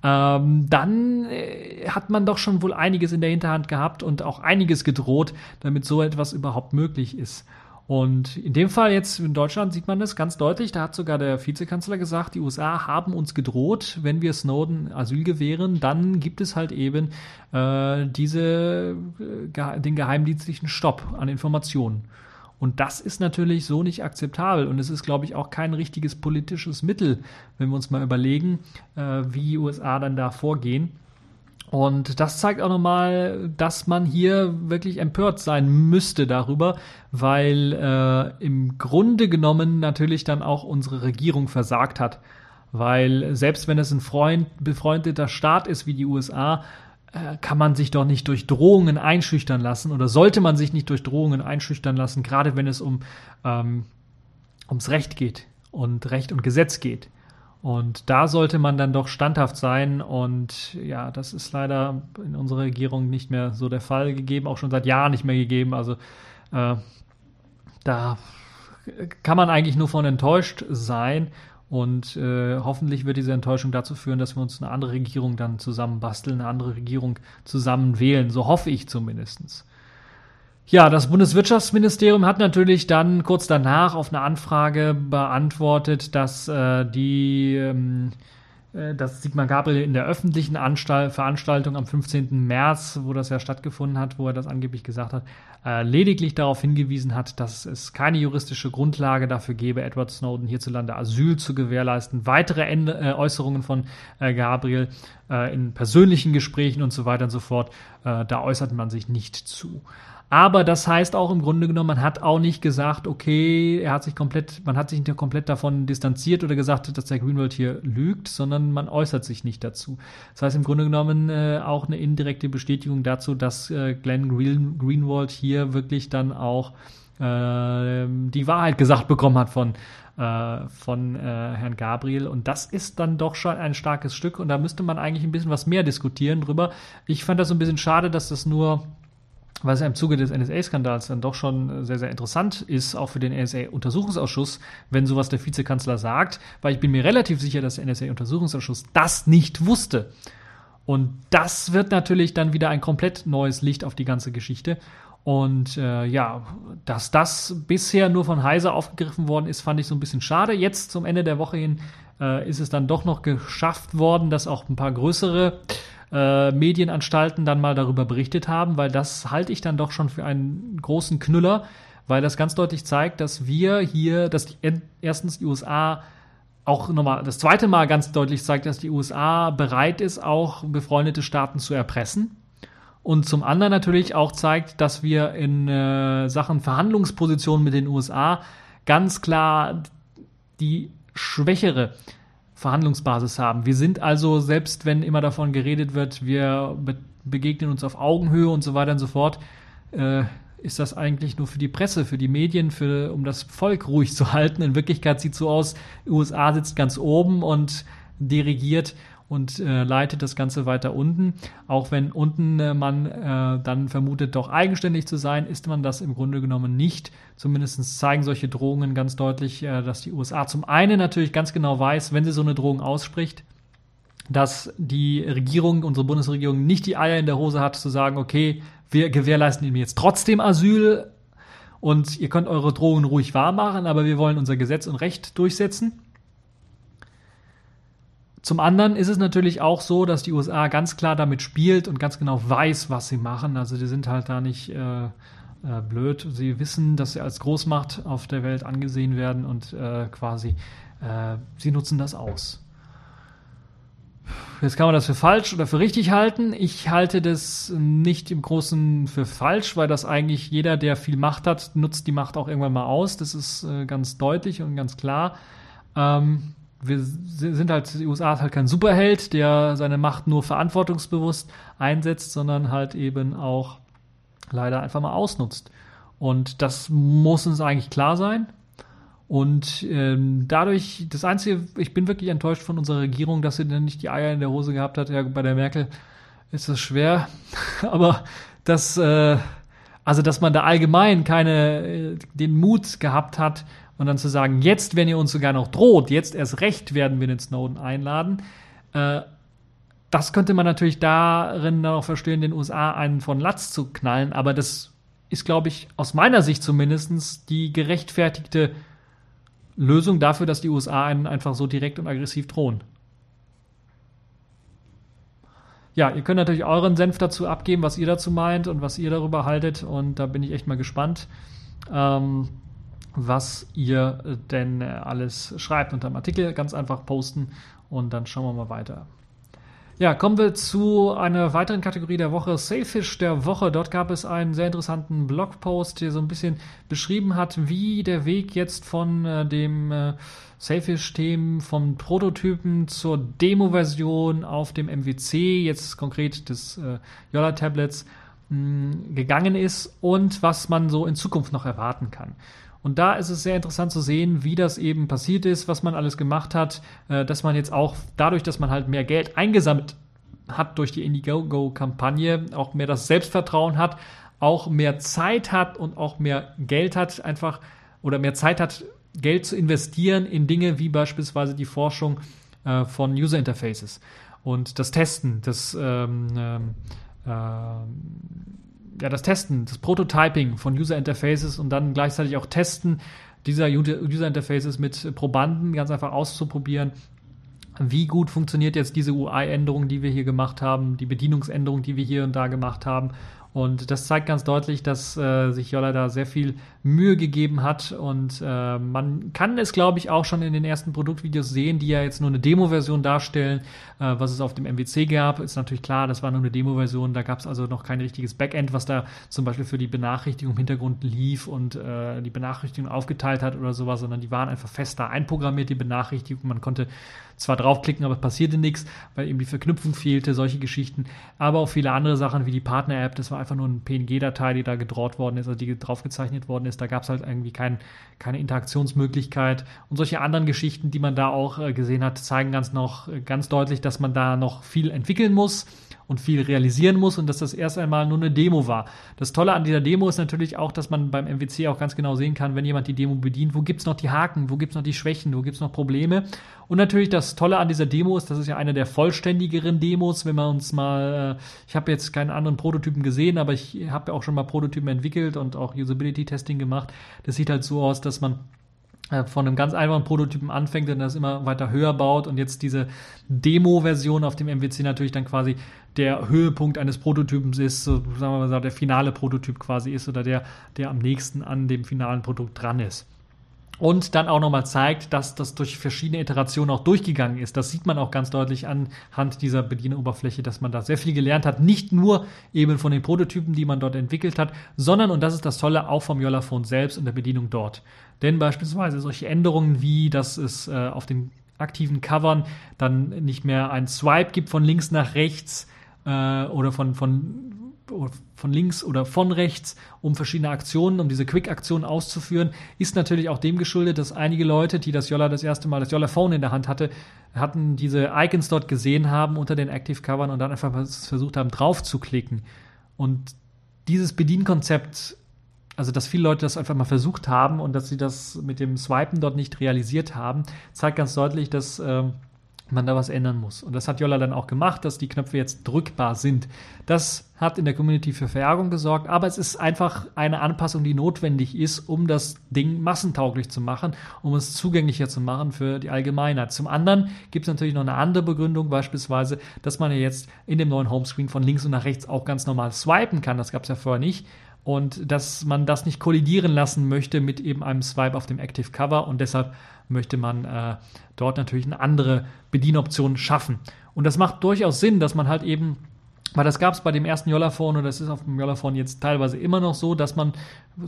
ähm, dann äh, hat man doch schon wohl einiges in der Hinterhand gehabt und auch einiges gedroht, damit so etwas überhaupt möglich ist. Und in dem Fall jetzt in Deutschland sieht man das ganz deutlich. Da hat sogar der Vizekanzler gesagt, die USA haben uns gedroht, wenn wir Snowden Asyl gewähren, dann gibt es halt eben äh, diese, äh, den geheimdienstlichen Stopp an Informationen. Und das ist natürlich so nicht akzeptabel. Und es ist, glaube ich, auch kein richtiges politisches Mittel, wenn wir uns mal überlegen, äh, wie die USA dann da vorgehen. Und das zeigt auch nochmal, dass man hier wirklich empört sein müsste darüber, weil äh, im Grunde genommen natürlich dann auch unsere Regierung versagt hat. Weil selbst wenn es ein Freund, befreundeter Staat ist wie die USA, äh, kann man sich doch nicht durch Drohungen einschüchtern lassen oder sollte man sich nicht durch Drohungen einschüchtern lassen, gerade wenn es um ähm, ums Recht geht und Recht und Gesetz geht. Und da sollte man dann doch standhaft sein. Und ja, das ist leider in unserer Regierung nicht mehr so der Fall gegeben, auch schon seit Jahren nicht mehr gegeben. Also äh, da kann man eigentlich nur von enttäuscht sein. Und äh, hoffentlich wird diese Enttäuschung dazu führen, dass wir uns eine andere Regierung dann zusammen basteln, eine andere Regierung zusammen wählen. So hoffe ich zumindestens. Ja, das Bundeswirtschaftsministerium hat natürlich dann kurz danach auf eine Anfrage beantwortet, dass äh, die ähm, äh, dass Sigmar Gabriel in der öffentlichen Anstalt, Veranstaltung am 15. März, wo das ja stattgefunden hat, wo er das angeblich gesagt hat, äh, lediglich darauf hingewiesen hat, dass es keine juristische Grundlage dafür gäbe, Edward Snowden hierzulande Asyl zu gewährleisten. Weitere Ende, äh, Äußerungen von äh, Gabriel äh, in persönlichen Gesprächen und so weiter und so fort, äh, da äußert man sich nicht zu. Aber das heißt auch im Grunde genommen, man hat auch nicht gesagt, okay, er hat sich komplett, man hat sich nicht komplett davon distanziert oder gesagt, dass der Greenwald hier lügt, sondern man äußert sich nicht dazu. Das heißt im Grunde genommen äh, auch eine indirekte Bestätigung dazu, dass äh, Glenn Green, Greenwald hier wirklich dann auch äh, die Wahrheit gesagt bekommen hat von äh, von äh, Herrn Gabriel. Und das ist dann doch schon ein starkes Stück. Und da müsste man eigentlich ein bisschen was mehr diskutieren drüber. Ich fand das so ein bisschen schade, dass das nur was im Zuge des NSA-Skandals dann doch schon sehr, sehr interessant ist, auch für den NSA-Untersuchungsausschuss, wenn sowas der Vizekanzler sagt, weil ich bin mir relativ sicher, dass der NSA-Untersuchungsausschuss das nicht wusste. Und das wird natürlich dann wieder ein komplett neues Licht auf die ganze Geschichte. Und äh, ja, dass das bisher nur von Heise aufgegriffen worden ist, fand ich so ein bisschen schade. Jetzt zum Ende der Woche hin äh, ist es dann doch noch geschafft worden, dass auch ein paar größere äh, Medienanstalten dann mal darüber berichtet haben, weil das halte ich dann doch schon für einen großen Knüller, weil das ganz deutlich zeigt, dass wir hier, dass die, erstens die USA auch nochmal das zweite Mal ganz deutlich zeigt, dass die USA bereit ist, auch befreundete Staaten zu erpressen. Und zum anderen natürlich auch zeigt, dass wir in äh, Sachen Verhandlungspositionen mit den USA ganz klar die schwächere Verhandlungsbasis haben. Wir sind also, selbst wenn immer davon geredet wird, wir be begegnen uns auf Augenhöhe und so weiter und so fort, äh, ist das eigentlich nur für die Presse, für die Medien, für, um das Volk ruhig zu halten. In Wirklichkeit sieht so aus, USA sitzt ganz oben und dirigiert und äh, leitet das Ganze weiter unten. Auch wenn unten äh, man äh, dann vermutet, doch eigenständig zu sein, ist man das im Grunde genommen nicht. Zumindest zeigen solche Drohungen ganz deutlich, äh, dass die USA zum einen natürlich ganz genau weiß, wenn sie so eine Drohung ausspricht, dass die Regierung, unsere Bundesregierung, nicht die Eier in der Hose hat, zu sagen, okay, wir gewährleisten ihm jetzt trotzdem Asyl und ihr könnt eure Drohungen ruhig wahr machen, aber wir wollen unser Gesetz und Recht durchsetzen. Zum anderen ist es natürlich auch so, dass die USA ganz klar damit spielt und ganz genau weiß, was sie machen. Also die sind halt da nicht äh, äh, blöd. Sie wissen, dass sie als Großmacht auf der Welt angesehen werden und äh, quasi äh, sie nutzen das aus. Jetzt kann man das für falsch oder für richtig halten. Ich halte das nicht im Großen für falsch, weil das eigentlich jeder, der viel Macht hat, nutzt die Macht auch irgendwann mal aus. Das ist äh, ganz deutlich und ganz klar. Ähm, wir sind halt, die USA ist halt kein Superheld, der seine Macht nur verantwortungsbewusst einsetzt, sondern halt eben auch leider einfach mal ausnutzt. Und das muss uns eigentlich klar sein. Und ähm, dadurch, das Einzige, ich bin wirklich enttäuscht von unserer Regierung, dass sie dann nicht die Eier in der Hose gehabt hat. Ja, bei der Merkel ist das schwer, aber das, äh, also dass man da allgemein keine, äh, den Mut gehabt hat, und dann zu sagen, jetzt, wenn ihr uns sogar noch droht, jetzt erst recht werden wir den Snowden einladen, äh, das könnte man natürlich darin noch verstehen, den USA einen von Latz zu knallen, aber das ist, glaube ich, aus meiner Sicht zumindest die gerechtfertigte Lösung dafür, dass die USA einen einfach so direkt und aggressiv drohen. Ja, ihr könnt natürlich euren Senf dazu abgeben, was ihr dazu meint und was ihr darüber haltet. Und da bin ich echt mal gespannt. Ähm, was ihr äh, denn äh, alles schreibt unter dem Artikel. Ganz einfach posten und dann schauen wir mal weiter. Ja, kommen wir zu einer weiteren Kategorie der Woche, Sailfish der Woche. Dort gab es einen sehr interessanten Blogpost, der so ein bisschen beschrieben hat, wie der Weg jetzt von äh, dem äh, Sailfish-Themen vom Prototypen zur Demo-Version auf dem MWC, jetzt konkret des äh, Yola-Tablets, gegangen ist und was man so in Zukunft noch erwarten kann. Und da ist es sehr interessant zu sehen, wie das eben passiert ist, was man alles gemacht hat, äh, dass man jetzt auch dadurch, dass man halt mehr Geld eingesammelt hat durch die Indiegogo-Kampagne, auch mehr das Selbstvertrauen hat, auch mehr Zeit hat und auch mehr Geld hat, einfach oder mehr Zeit hat, Geld zu investieren in Dinge wie beispielsweise die Forschung äh, von User Interfaces und das Testen, das ähm, ähm, ähm ja, das Testen, das Prototyping von User Interfaces und dann gleichzeitig auch Testen dieser User Interfaces mit Probanden ganz einfach auszuprobieren wie gut funktioniert jetzt diese UI-Änderung, die wir hier gemacht haben, die Bedienungsänderung, die wir hier und da gemacht haben. Und das zeigt ganz deutlich, dass äh, sich Jolla da sehr viel Mühe gegeben hat. Und äh, man kann es, glaube ich, auch schon in den ersten Produktvideos sehen, die ja jetzt nur eine Demo-Version darstellen. Äh, was es auf dem MWC gab, ist natürlich klar, das war nur eine Demo-Version. Da gab es also noch kein richtiges Backend, was da zum Beispiel für die Benachrichtigung im Hintergrund lief und äh, die Benachrichtigung aufgeteilt hat oder sowas, sondern die waren einfach fest da einprogrammiert, die Benachrichtigung. Man konnte zwar draufklicken, aber es passierte nichts, weil eben die Verknüpfung fehlte, solche Geschichten. Aber auch viele andere Sachen wie die Partner-App, das war einfach nur eine PNG-Datei, die da gedraht worden ist, also die draufgezeichnet worden ist. Da gab es halt irgendwie kein, keine Interaktionsmöglichkeit. Und solche anderen Geschichten, die man da auch äh, gesehen hat, zeigen ganz noch äh, ganz deutlich, dass man da noch viel entwickeln muss und viel realisieren muss und dass das erst einmal nur eine Demo war. Das Tolle an dieser Demo ist natürlich auch, dass man beim MWC auch ganz genau sehen kann, wenn jemand die Demo bedient, wo gibt es noch die Haken, wo gibt es noch die Schwächen, wo gibt es noch Probleme. Und natürlich das Tolle an dieser Demo ist, das ist ja eine der vollständigeren Demos, wenn wir uns mal, äh, ich habe jetzt keinen anderen Prototypen gesehen, aber ich habe ja auch schon mal Prototypen entwickelt und auch Usability-Testing gemacht. Das sieht halt so aus, dass man von einem ganz einfachen Prototypen anfängt und das immer weiter höher baut und jetzt diese Demo-Version auf dem MWC natürlich dann quasi der Höhepunkt eines Prototypens ist, so, sagen wir mal, der finale Prototyp quasi ist oder der, der am nächsten an dem finalen Produkt dran ist und dann auch nochmal zeigt, dass das durch verschiedene Iterationen auch durchgegangen ist. Das sieht man auch ganz deutlich anhand dieser Bedieneroberfläche, dass man da sehr viel gelernt hat. Nicht nur eben von den Prototypen, die man dort entwickelt hat, sondern, und das ist das Tolle, auch vom Yollaphone selbst und der Bedienung dort. Denn beispielsweise solche Änderungen wie, dass es äh, auf den aktiven Covern dann nicht mehr ein Swipe gibt von links nach rechts äh, oder von, von von links oder von rechts, um verschiedene Aktionen, um diese Quick-Aktionen auszuführen, ist natürlich auch dem geschuldet, dass einige Leute, die das Yolla das erste Mal, das Yolla Phone in der Hand hatte, hatten diese Icons dort gesehen haben unter den Active Covern und dann einfach versucht haben, drauf zu klicken. Und dieses Bedienkonzept, also dass viele Leute das einfach mal versucht haben und dass sie das mit dem Swipen dort nicht realisiert haben, zeigt ganz deutlich, dass ähm, man da was ändern muss. Und das hat Jolla dann auch gemacht, dass die Knöpfe jetzt drückbar sind. Das hat in der Community für Verärgerung gesorgt, aber es ist einfach eine Anpassung, die notwendig ist, um das Ding massentauglich zu machen, um es zugänglicher zu machen für die Allgemeinheit. Zum anderen gibt es natürlich noch eine andere Begründung, beispielsweise, dass man ja jetzt in dem neuen Homescreen von links und nach rechts auch ganz normal swipen kann. Das gab es ja vorher nicht und dass man das nicht kollidieren lassen möchte mit eben einem Swipe auf dem Active Cover und deshalb möchte man äh, dort natürlich eine andere Bedienoption schaffen. Und das macht durchaus Sinn, dass man halt eben weil das gab es bei dem ersten Yollaphone und das ist auf dem Yollaphone jetzt teilweise immer noch so, dass man,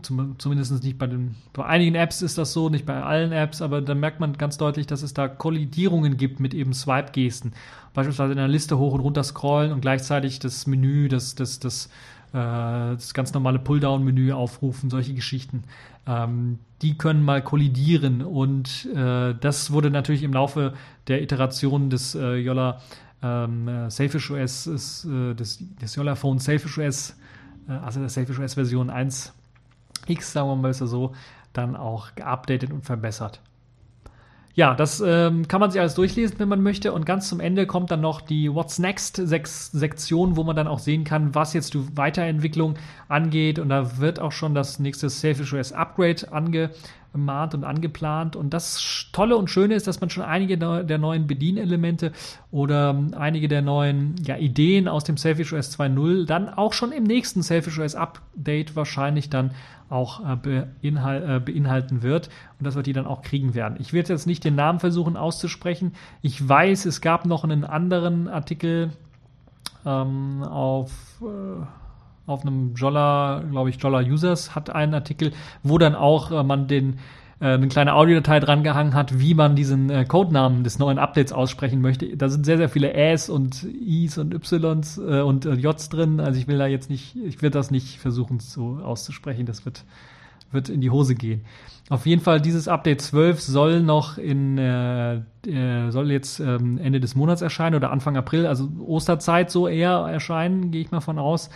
zum, zumindest nicht bei den, bei einigen Apps ist das so, nicht bei allen Apps, aber dann merkt man ganz deutlich, dass es da Kollidierungen gibt mit eben Swipe-Gesten. Beispielsweise in einer Liste hoch und runter scrollen und gleichzeitig das Menü, das, das, das, das ganz normale Pulldown-Menü aufrufen, solche Geschichten. Ähm, die können mal kollidieren und äh, das wurde natürlich im Laufe der Iteration des äh, Yolla ähm, äh, Selfish OS, ist, äh, des, des Yolla Phone Selfish OS, äh, also der Selfish OS Version 1X, sagen wir mal so, dann auch geupdatet und verbessert. Ja, das ähm, kann man sich alles durchlesen, wenn man möchte. Und ganz zum Ende kommt dann noch die What's Next Sektion, wo man dann auch sehen kann, was jetzt die Weiterentwicklung angeht. Und da wird auch schon das nächste Selfish OS Upgrade angemahnt und angeplant. Und das Tolle und Schöne ist, dass man schon einige der neuen Bedienelemente oder einige der neuen ja, Ideen aus dem Selfish OS 2.0 dann auch schon im nächsten Selfish OS Update wahrscheinlich dann auch äh, äh, beinhalten wird und dass wir die dann auch kriegen werden. Ich werde jetzt nicht den Namen versuchen auszusprechen. Ich weiß, es gab noch einen anderen Artikel ähm, auf, äh, auf einem Jolla, glaube ich, Jolla Users hat einen Artikel, wo dann auch äh, man den äh, eine kleine Audiodatei drangehangen hat, wie man diesen äh, Codenamen des neuen Updates aussprechen möchte. Da sind sehr, sehr viele Äs und Is und Ys äh, und äh, Js drin. Also ich will da jetzt nicht, ich werde das nicht versuchen so auszusprechen. Das wird, wird in die Hose gehen. Auf jeden Fall, dieses Update 12 soll noch in, äh, äh, soll jetzt ähm, Ende des Monats erscheinen oder Anfang April, also Osterzeit so eher erscheinen, gehe ich mal von aus.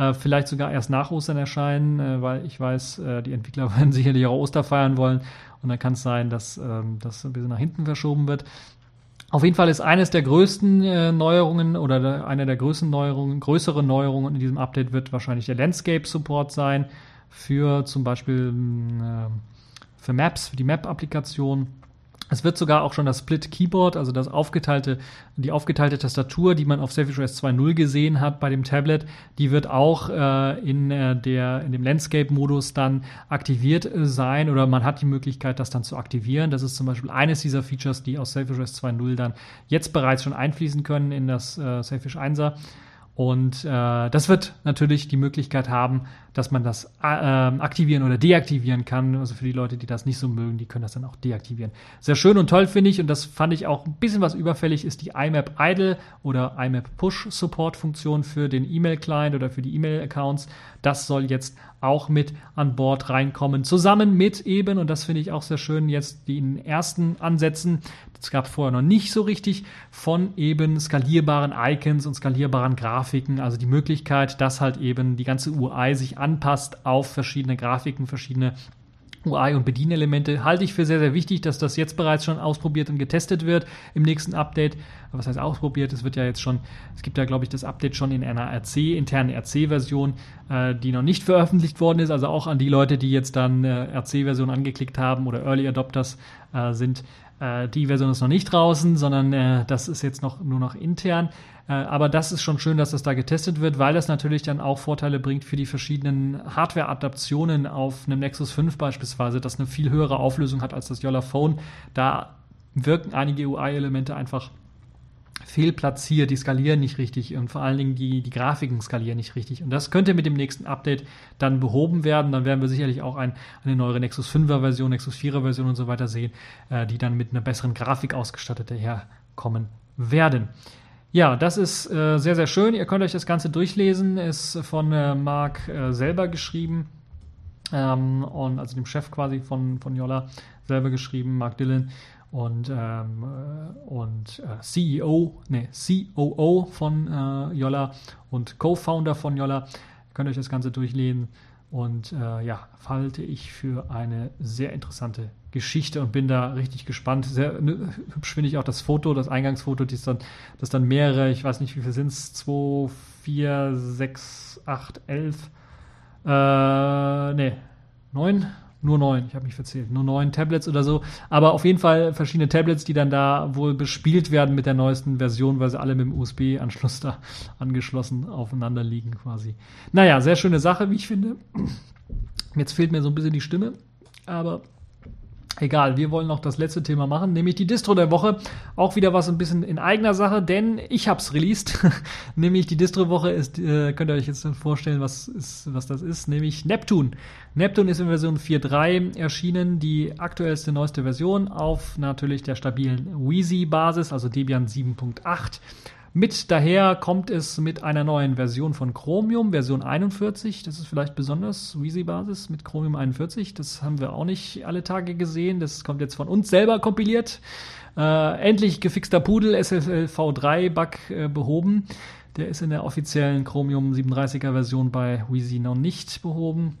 Äh, vielleicht sogar erst nach Ostern erscheinen, äh, weil ich weiß, äh, die Entwickler werden sicherlich auch Oster feiern wollen. Und dann kann es sein, dass ähm, das ein bisschen nach hinten verschoben wird. Auf jeden Fall ist eines der größten äh, Neuerungen oder der, eine der größten Neuerungen, größere Neuerungen in diesem Update wird wahrscheinlich der Landscape Support sein für zum Beispiel äh, für Maps, für die Map-Applikation. Es wird sogar auch schon das Split Keyboard, also das aufgeteilte, die aufgeteilte Tastatur, die man auf Selfish OS 2.0 gesehen hat bei dem Tablet, die wird auch äh, in, äh, der, in dem Landscape-Modus dann aktiviert äh, sein oder man hat die Möglichkeit, das dann zu aktivieren. Das ist zum Beispiel eines dieser Features, die aus Selfish OS 2.0 dann jetzt bereits schon einfließen können in das äh, Selfish 1er. Und äh, das wird natürlich die Möglichkeit haben, dass man das äh, aktivieren oder deaktivieren kann. Also für die Leute, die das nicht so mögen, die können das dann auch deaktivieren. Sehr schön und toll finde ich, und das fand ich auch ein bisschen was überfällig, ist die IMAP Idle oder IMAP Push Support Funktion für den E-Mail-Client oder für die E-Mail-Accounts. Das soll jetzt auch mit an Bord reinkommen. Zusammen mit eben, und das finde ich auch sehr schön, jetzt den ersten Ansätzen es gab vorher noch nicht so richtig von eben skalierbaren Icons und skalierbaren Grafiken, also die Möglichkeit, dass halt eben die ganze UI sich anpasst auf verschiedene Grafiken, verschiedene UI und Bedienelemente halte ich für sehr, sehr wichtig, dass das jetzt bereits schon ausprobiert und getestet wird im nächsten Update. Was heißt ausprobiert? Es wird ja jetzt schon, es gibt ja, glaube ich, das Update schon in einer RC, internen RC-Version, äh, die noch nicht veröffentlicht worden ist. Also auch an die Leute, die jetzt dann äh, RC-Version angeklickt haben oder Early Adopters äh, sind. Äh, die Version ist noch nicht draußen, sondern äh, das ist jetzt noch nur noch intern. Äh, aber das ist schon schön, dass das da getestet wird, weil das natürlich dann auch Vorteile bringt für die verschiedenen Hardware-Adaptionen auf einem Nexus 5 beispielsweise, das eine viel höhere Auflösung hat als das Yola Phone. Da wirken einige UI-Elemente einfach fehlplatziert, die skalieren nicht richtig und vor allen Dingen die, die Grafiken skalieren nicht richtig. Und das könnte mit dem nächsten Update dann behoben werden. Dann werden wir sicherlich auch ein, eine neuere Nexus 5er Version, Nexus 4er Version und so weiter sehen, äh, die dann mit einer besseren Grafik ausgestattet daherkommen werden. Ja, das ist äh, sehr, sehr schön. Ihr könnt euch das Ganze durchlesen. Ist von äh, Marc äh, selber geschrieben. Ähm, und also dem Chef quasi von, von Yolla selber geschrieben, Mark Dillon und, ähm, äh, und äh, CEO, ne, COO von äh, Yolla und Co-Founder von Yolla. Ihr könnt euch das Ganze durchlesen und äh, ja, halte ich für eine sehr interessante Geschichte und bin da richtig gespannt. Sehr ne, hübsch finde ich auch das Foto, das Eingangsfoto, das dann, das dann mehrere, ich weiß nicht, wie viel sind es, 2, 4, 6, 8, 11, äh, ne, 9, nur neun, ich habe mich verzählt, nur neun Tablets oder so. Aber auf jeden Fall verschiedene Tablets, die dann da wohl bespielt werden mit der neuesten Version, weil sie alle mit dem USB-Anschluss da angeschlossen aufeinander liegen quasi. Naja, sehr schöne Sache, wie ich finde. Jetzt fehlt mir so ein bisschen die Stimme, aber Egal, wir wollen noch das letzte Thema machen, nämlich die Distro der Woche. Auch wieder was ein bisschen in eigener Sache, denn ich hab's released. nämlich die Distro-Woche ist, äh, könnt ihr euch jetzt vorstellen, was, ist, was das ist, nämlich Neptune. Neptune ist in Version 4.3 erschienen, die aktuellste, neueste Version auf natürlich der stabilen Wheezy-Basis, also Debian 7.8. Mit daher kommt es mit einer neuen Version von Chromium, Version 41. Das ist vielleicht besonders Wheezy-Basis mit Chromium 41. Das haben wir auch nicht alle Tage gesehen. Das kommt jetzt von uns selber kompiliert. Äh, endlich gefixter Pudel, SSL V3-Bug äh, behoben. Der ist in der offiziellen Chromium 37er Version bei Wheezy noch nicht behoben.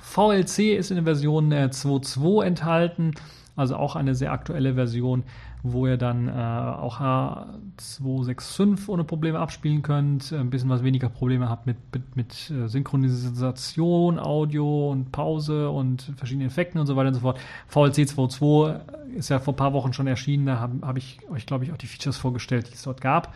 VLC ist in der Version äh, 2.2 enthalten, also auch eine sehr aktuelle Version wo ihr dann äh, auch H265 ohne Probleme abspielen könnt, ein bisschen was weniger Probleme habt mit, mit, mit äh, Synchronisation, Audio und Pause und verschiedenen Effekten und so weiter und so fort. VLC 2.2 ist ja vor ein paar Wochen schon erschienen, da habe hab ich euch, glaube ich, auch die Features vorgestellt, die es dort gab.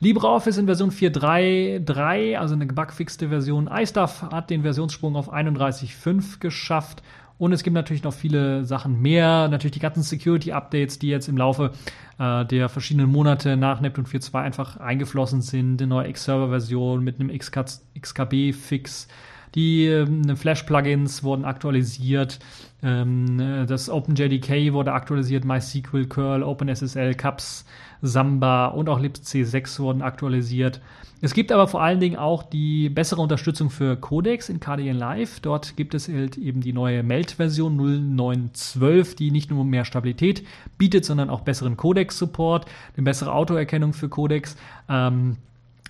LibreOffice in Version 4.3.3, also eine gebugfixte Version. iStuff hat den Versionssprung auf 31.5 geschafft und es gibt natürlich noch viele Sachen mehr. Natürlich die ganzen Security-Updates, die jetzt im Laufe äh, der verschiedenen Monate nach Neptune 4.2 einfach eingeflossen sind. Eine neue X-Server-Version mit einem XKB-Fix. Die äh, Flash-Plugins wurden aktualisiert. Ähm, das OpenJDK wurde aktualisiert. MySQL, Curl, OpenSSL, CUPS, Samba und auch libc 6 wurden aktualisiert. Es gibt aber vor allen Dingen auch die bessere Unterstützung für Codex in KDN Live. Dort gibt es halt eben die neue Meld-Version 0912, die nicht nur mehr Stabilität bietet, sondern auch besseren Codex-Support, eine bessere Autoerkennung für Codex. Ähm,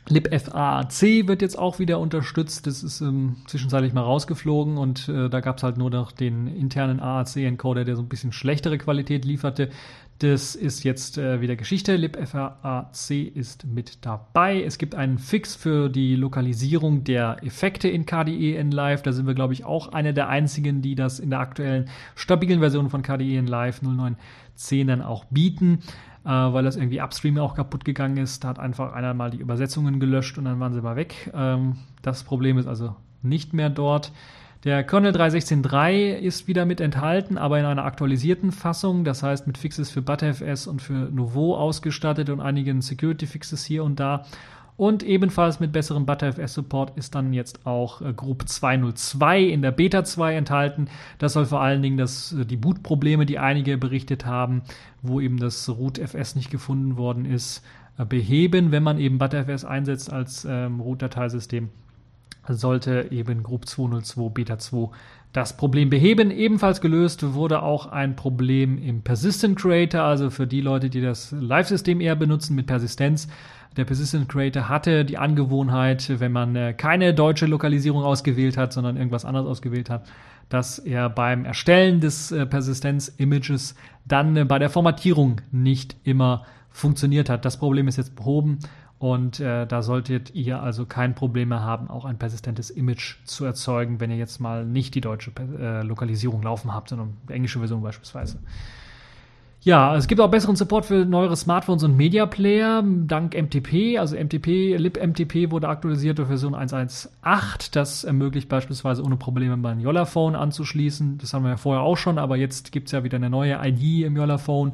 libFAC wird jetzt auch wieder unterstützt. Das ist ähm, zwischenzeitlich mal rausgeflogen und äh, da gab es halt nur noch den internen AAC-Encoder, der so ein bisschen schlechtere Qualität lieferte. Das ist jetzt äh, wieder Geschichte. libFAC ist mit dabei. Es gibt einen Fix für die Lokalisierung der Effekte in KDE in Live. Da sind wir, glaube ich, auch eine der einzigen, die das in der aktuellen stabilen Version von KDE in Live 0910 dann auch bieten äh, weil das irgendwie upstream auch kaputt gegangen ist. Da hat einfach einer mal die Übersetzungen gelöscht und dann waren sie mal weg. Ähm, das Problem ist also nicht mehr dort. Der Kernel 3.16.3 ist wieder mit enthalten, aber in einer aktualisierten Fassung, das heißt mit Fixes für ButterFS und für Nouveau ausgestattet und einigen Security Fixes hier und da. Und ebenfalls mit besserem ButterFS-Support ist dann jetzt auch äh, Group 202 in der Beta 2 enthalten. Das soll vor allen Dingen das, äh, die Boot-Probleme, die einige berichtet haben, wo eben das RootFS nicht gefunden worden ist, äh, beheben, wenn man eben ButterFS einsetzt als ähm, Root-Dateisystem sollte eben Group 202 Beta 2 das Problem beheben. Ebenfalls gelöst wurde auch ein Problem im Persistent Creator, also für die Leute, die das Live-System eher benutzen mit Persistenz, der Persistent Creator hatte die Angewohnheit, wenn man äh, keine deutsche Lokalisierung ausgewählt hat, sondern irgendwas anderes ausgewählt hat, dass er beim Erstellen des äh, Persistenz-Images dann äh, bei der Formatierung nicht immer funktioniert hat. Das Problem ist jetzt behoben und äh, da solltet ihr also kein Problem mehr haben, auch ein persistentes Image zu erzeugen, wenn ihr jetzt mal nicht die deutsche äh, Lokalisierung laufen habt, sondern die englische Version beispielsweise. Ja, es gibt auch besseren Support für neuere Smartphones und Media Player dank MTP. Also MTP, libMTP wurde aktualisiert durch Version 1.1.8. Das ermöglicht beispielsweise ohne Probleme mein Yolla-Phone anzuschließen. Das haben wir ja vorher auch schon, aber jetzt gibt es ja wieder eine neue ID im Yolla-Phone.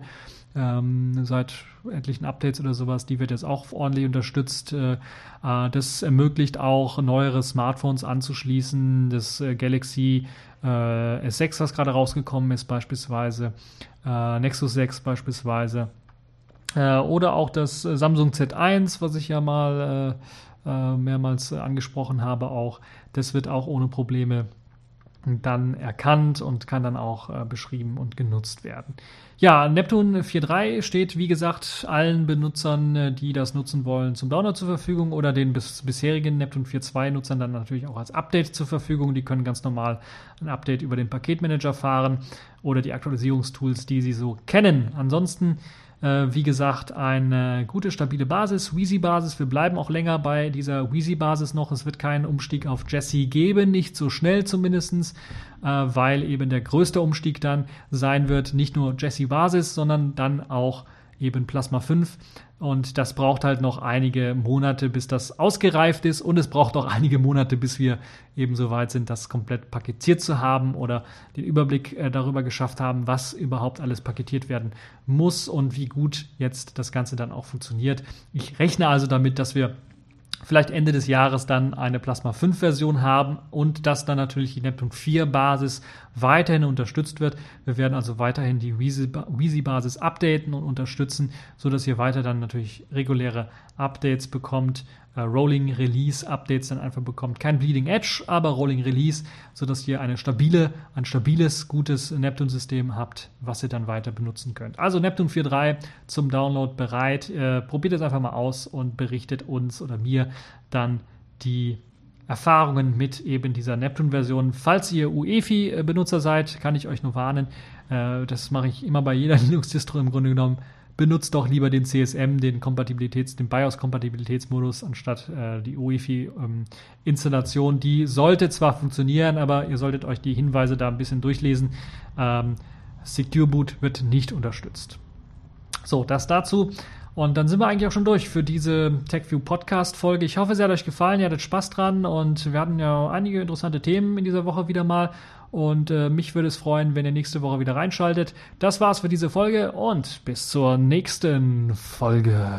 Ähm, seit etlichen Updates oder sowas, die wird jetzt auch ordentlich unterstützt. Äh, äh das ermöglicht auch neuere Smartphones anzuschließen. Das äh, Galaxy S6, was gerade rausgekommen ist, beispielsweise äh, Nexus 6 beispielsweise. Äh, oder auch das äh, Samsung Z1, was ich ja mal äh, äh, mehrmals angesprochen habe, auch. Das wird auch ohne Probleme dann erkannt und kann dann auch äh, beschrieben und genutzt werden. Ja, Neptune 4.3 steht, wie gesagt, allen Benutzern, äh, die das nutzen wollen, zum Download zur Verfügung oder den bis, bisherigen Neptune 4.2 Nutzern dann natürlich auch als Update zur Verfügung. Die können ganz normal ein Update über den Paketmanager fahren oder die Aktualisierungstools, die sie so kennen. Ansonsten wie gesagt, eine gute, stabile Basis, Wheezy-Basis. Wir bleiben auch länger bei dieser Wheezy-Basis noch. Es wird keinen Umstieg auf Jesse geben, nicht so schnell zumindestens, äh, weil eben der größte Umstieg dann sein wird, nicht nur Jesse-Basis, sondern dann auch eben Plasma 5. Und das braucht halt noch einige Monate, bis das ausgereift ist. Und es braucht auch einige Monate, bis wir eben so weit sind, das komplett paketiert zu haben oder den Überblick äh, darüber geschafft haben, was überhaupt alles paketiert werden muss und wie gut jetzt das Ganze dann auch funktioniert. Ich rechne also damit, dass wir vielleicht Ende des Jahres dann eine Plasma 5 Version haben und dass dann natürlich die Neptune 4 Basis weiterhin unterstützt wird. Wir werden also weiterhin die Wheezy Basis updaten und unterstützen, so dass ihr weiter dann natürlich reguläre Updates bekommt Rolling Release Updates dann einfach bekommt. Kein Bleeding Edge, aber Rolling Release, sodass ihr eine stabile, ein stabiles, gutes Neptune-System habt, was ihr dann weiter benutzen könnt. Also Neptune 4.3 zum Download bereit. Äh, probiert es einfach mal aus und berichtet uns oder mir dann die Erfahrungen mit eben dieser Neptune-Version. Falls ihr UEFI-Benutzer seid, kann ich euch nur warnen. Äh, das mache ich immer bei jeder Linux-Distro im Grunde genommen benutzt doch lieber den CSM, den Kompatibilitäts, den BIOS-Kompatibilitätsmodus, anstatt äh, die UEFI-Installation. Ähm, die sollte zwar funktionieren, aber ihr solltet euch die Hinweise da ein bisschen durchlesen. Ähm, Secure Boot wird nicht unterstützt. So, das dazu. Und dann sind wir eigentlich auch schon durch für diese TechView Podcast Folge. Ich hoffe, sie hat euch gefallen, ihr hattet Spaß dran und wir hatten ja einige interessante Themen in dieser Woche wieder mal. Und äh, mich würde es freuen, wenn ihr nächste Woche wieder reinschaltet. Das war's für diese Folge und bis zur nächsten Folge.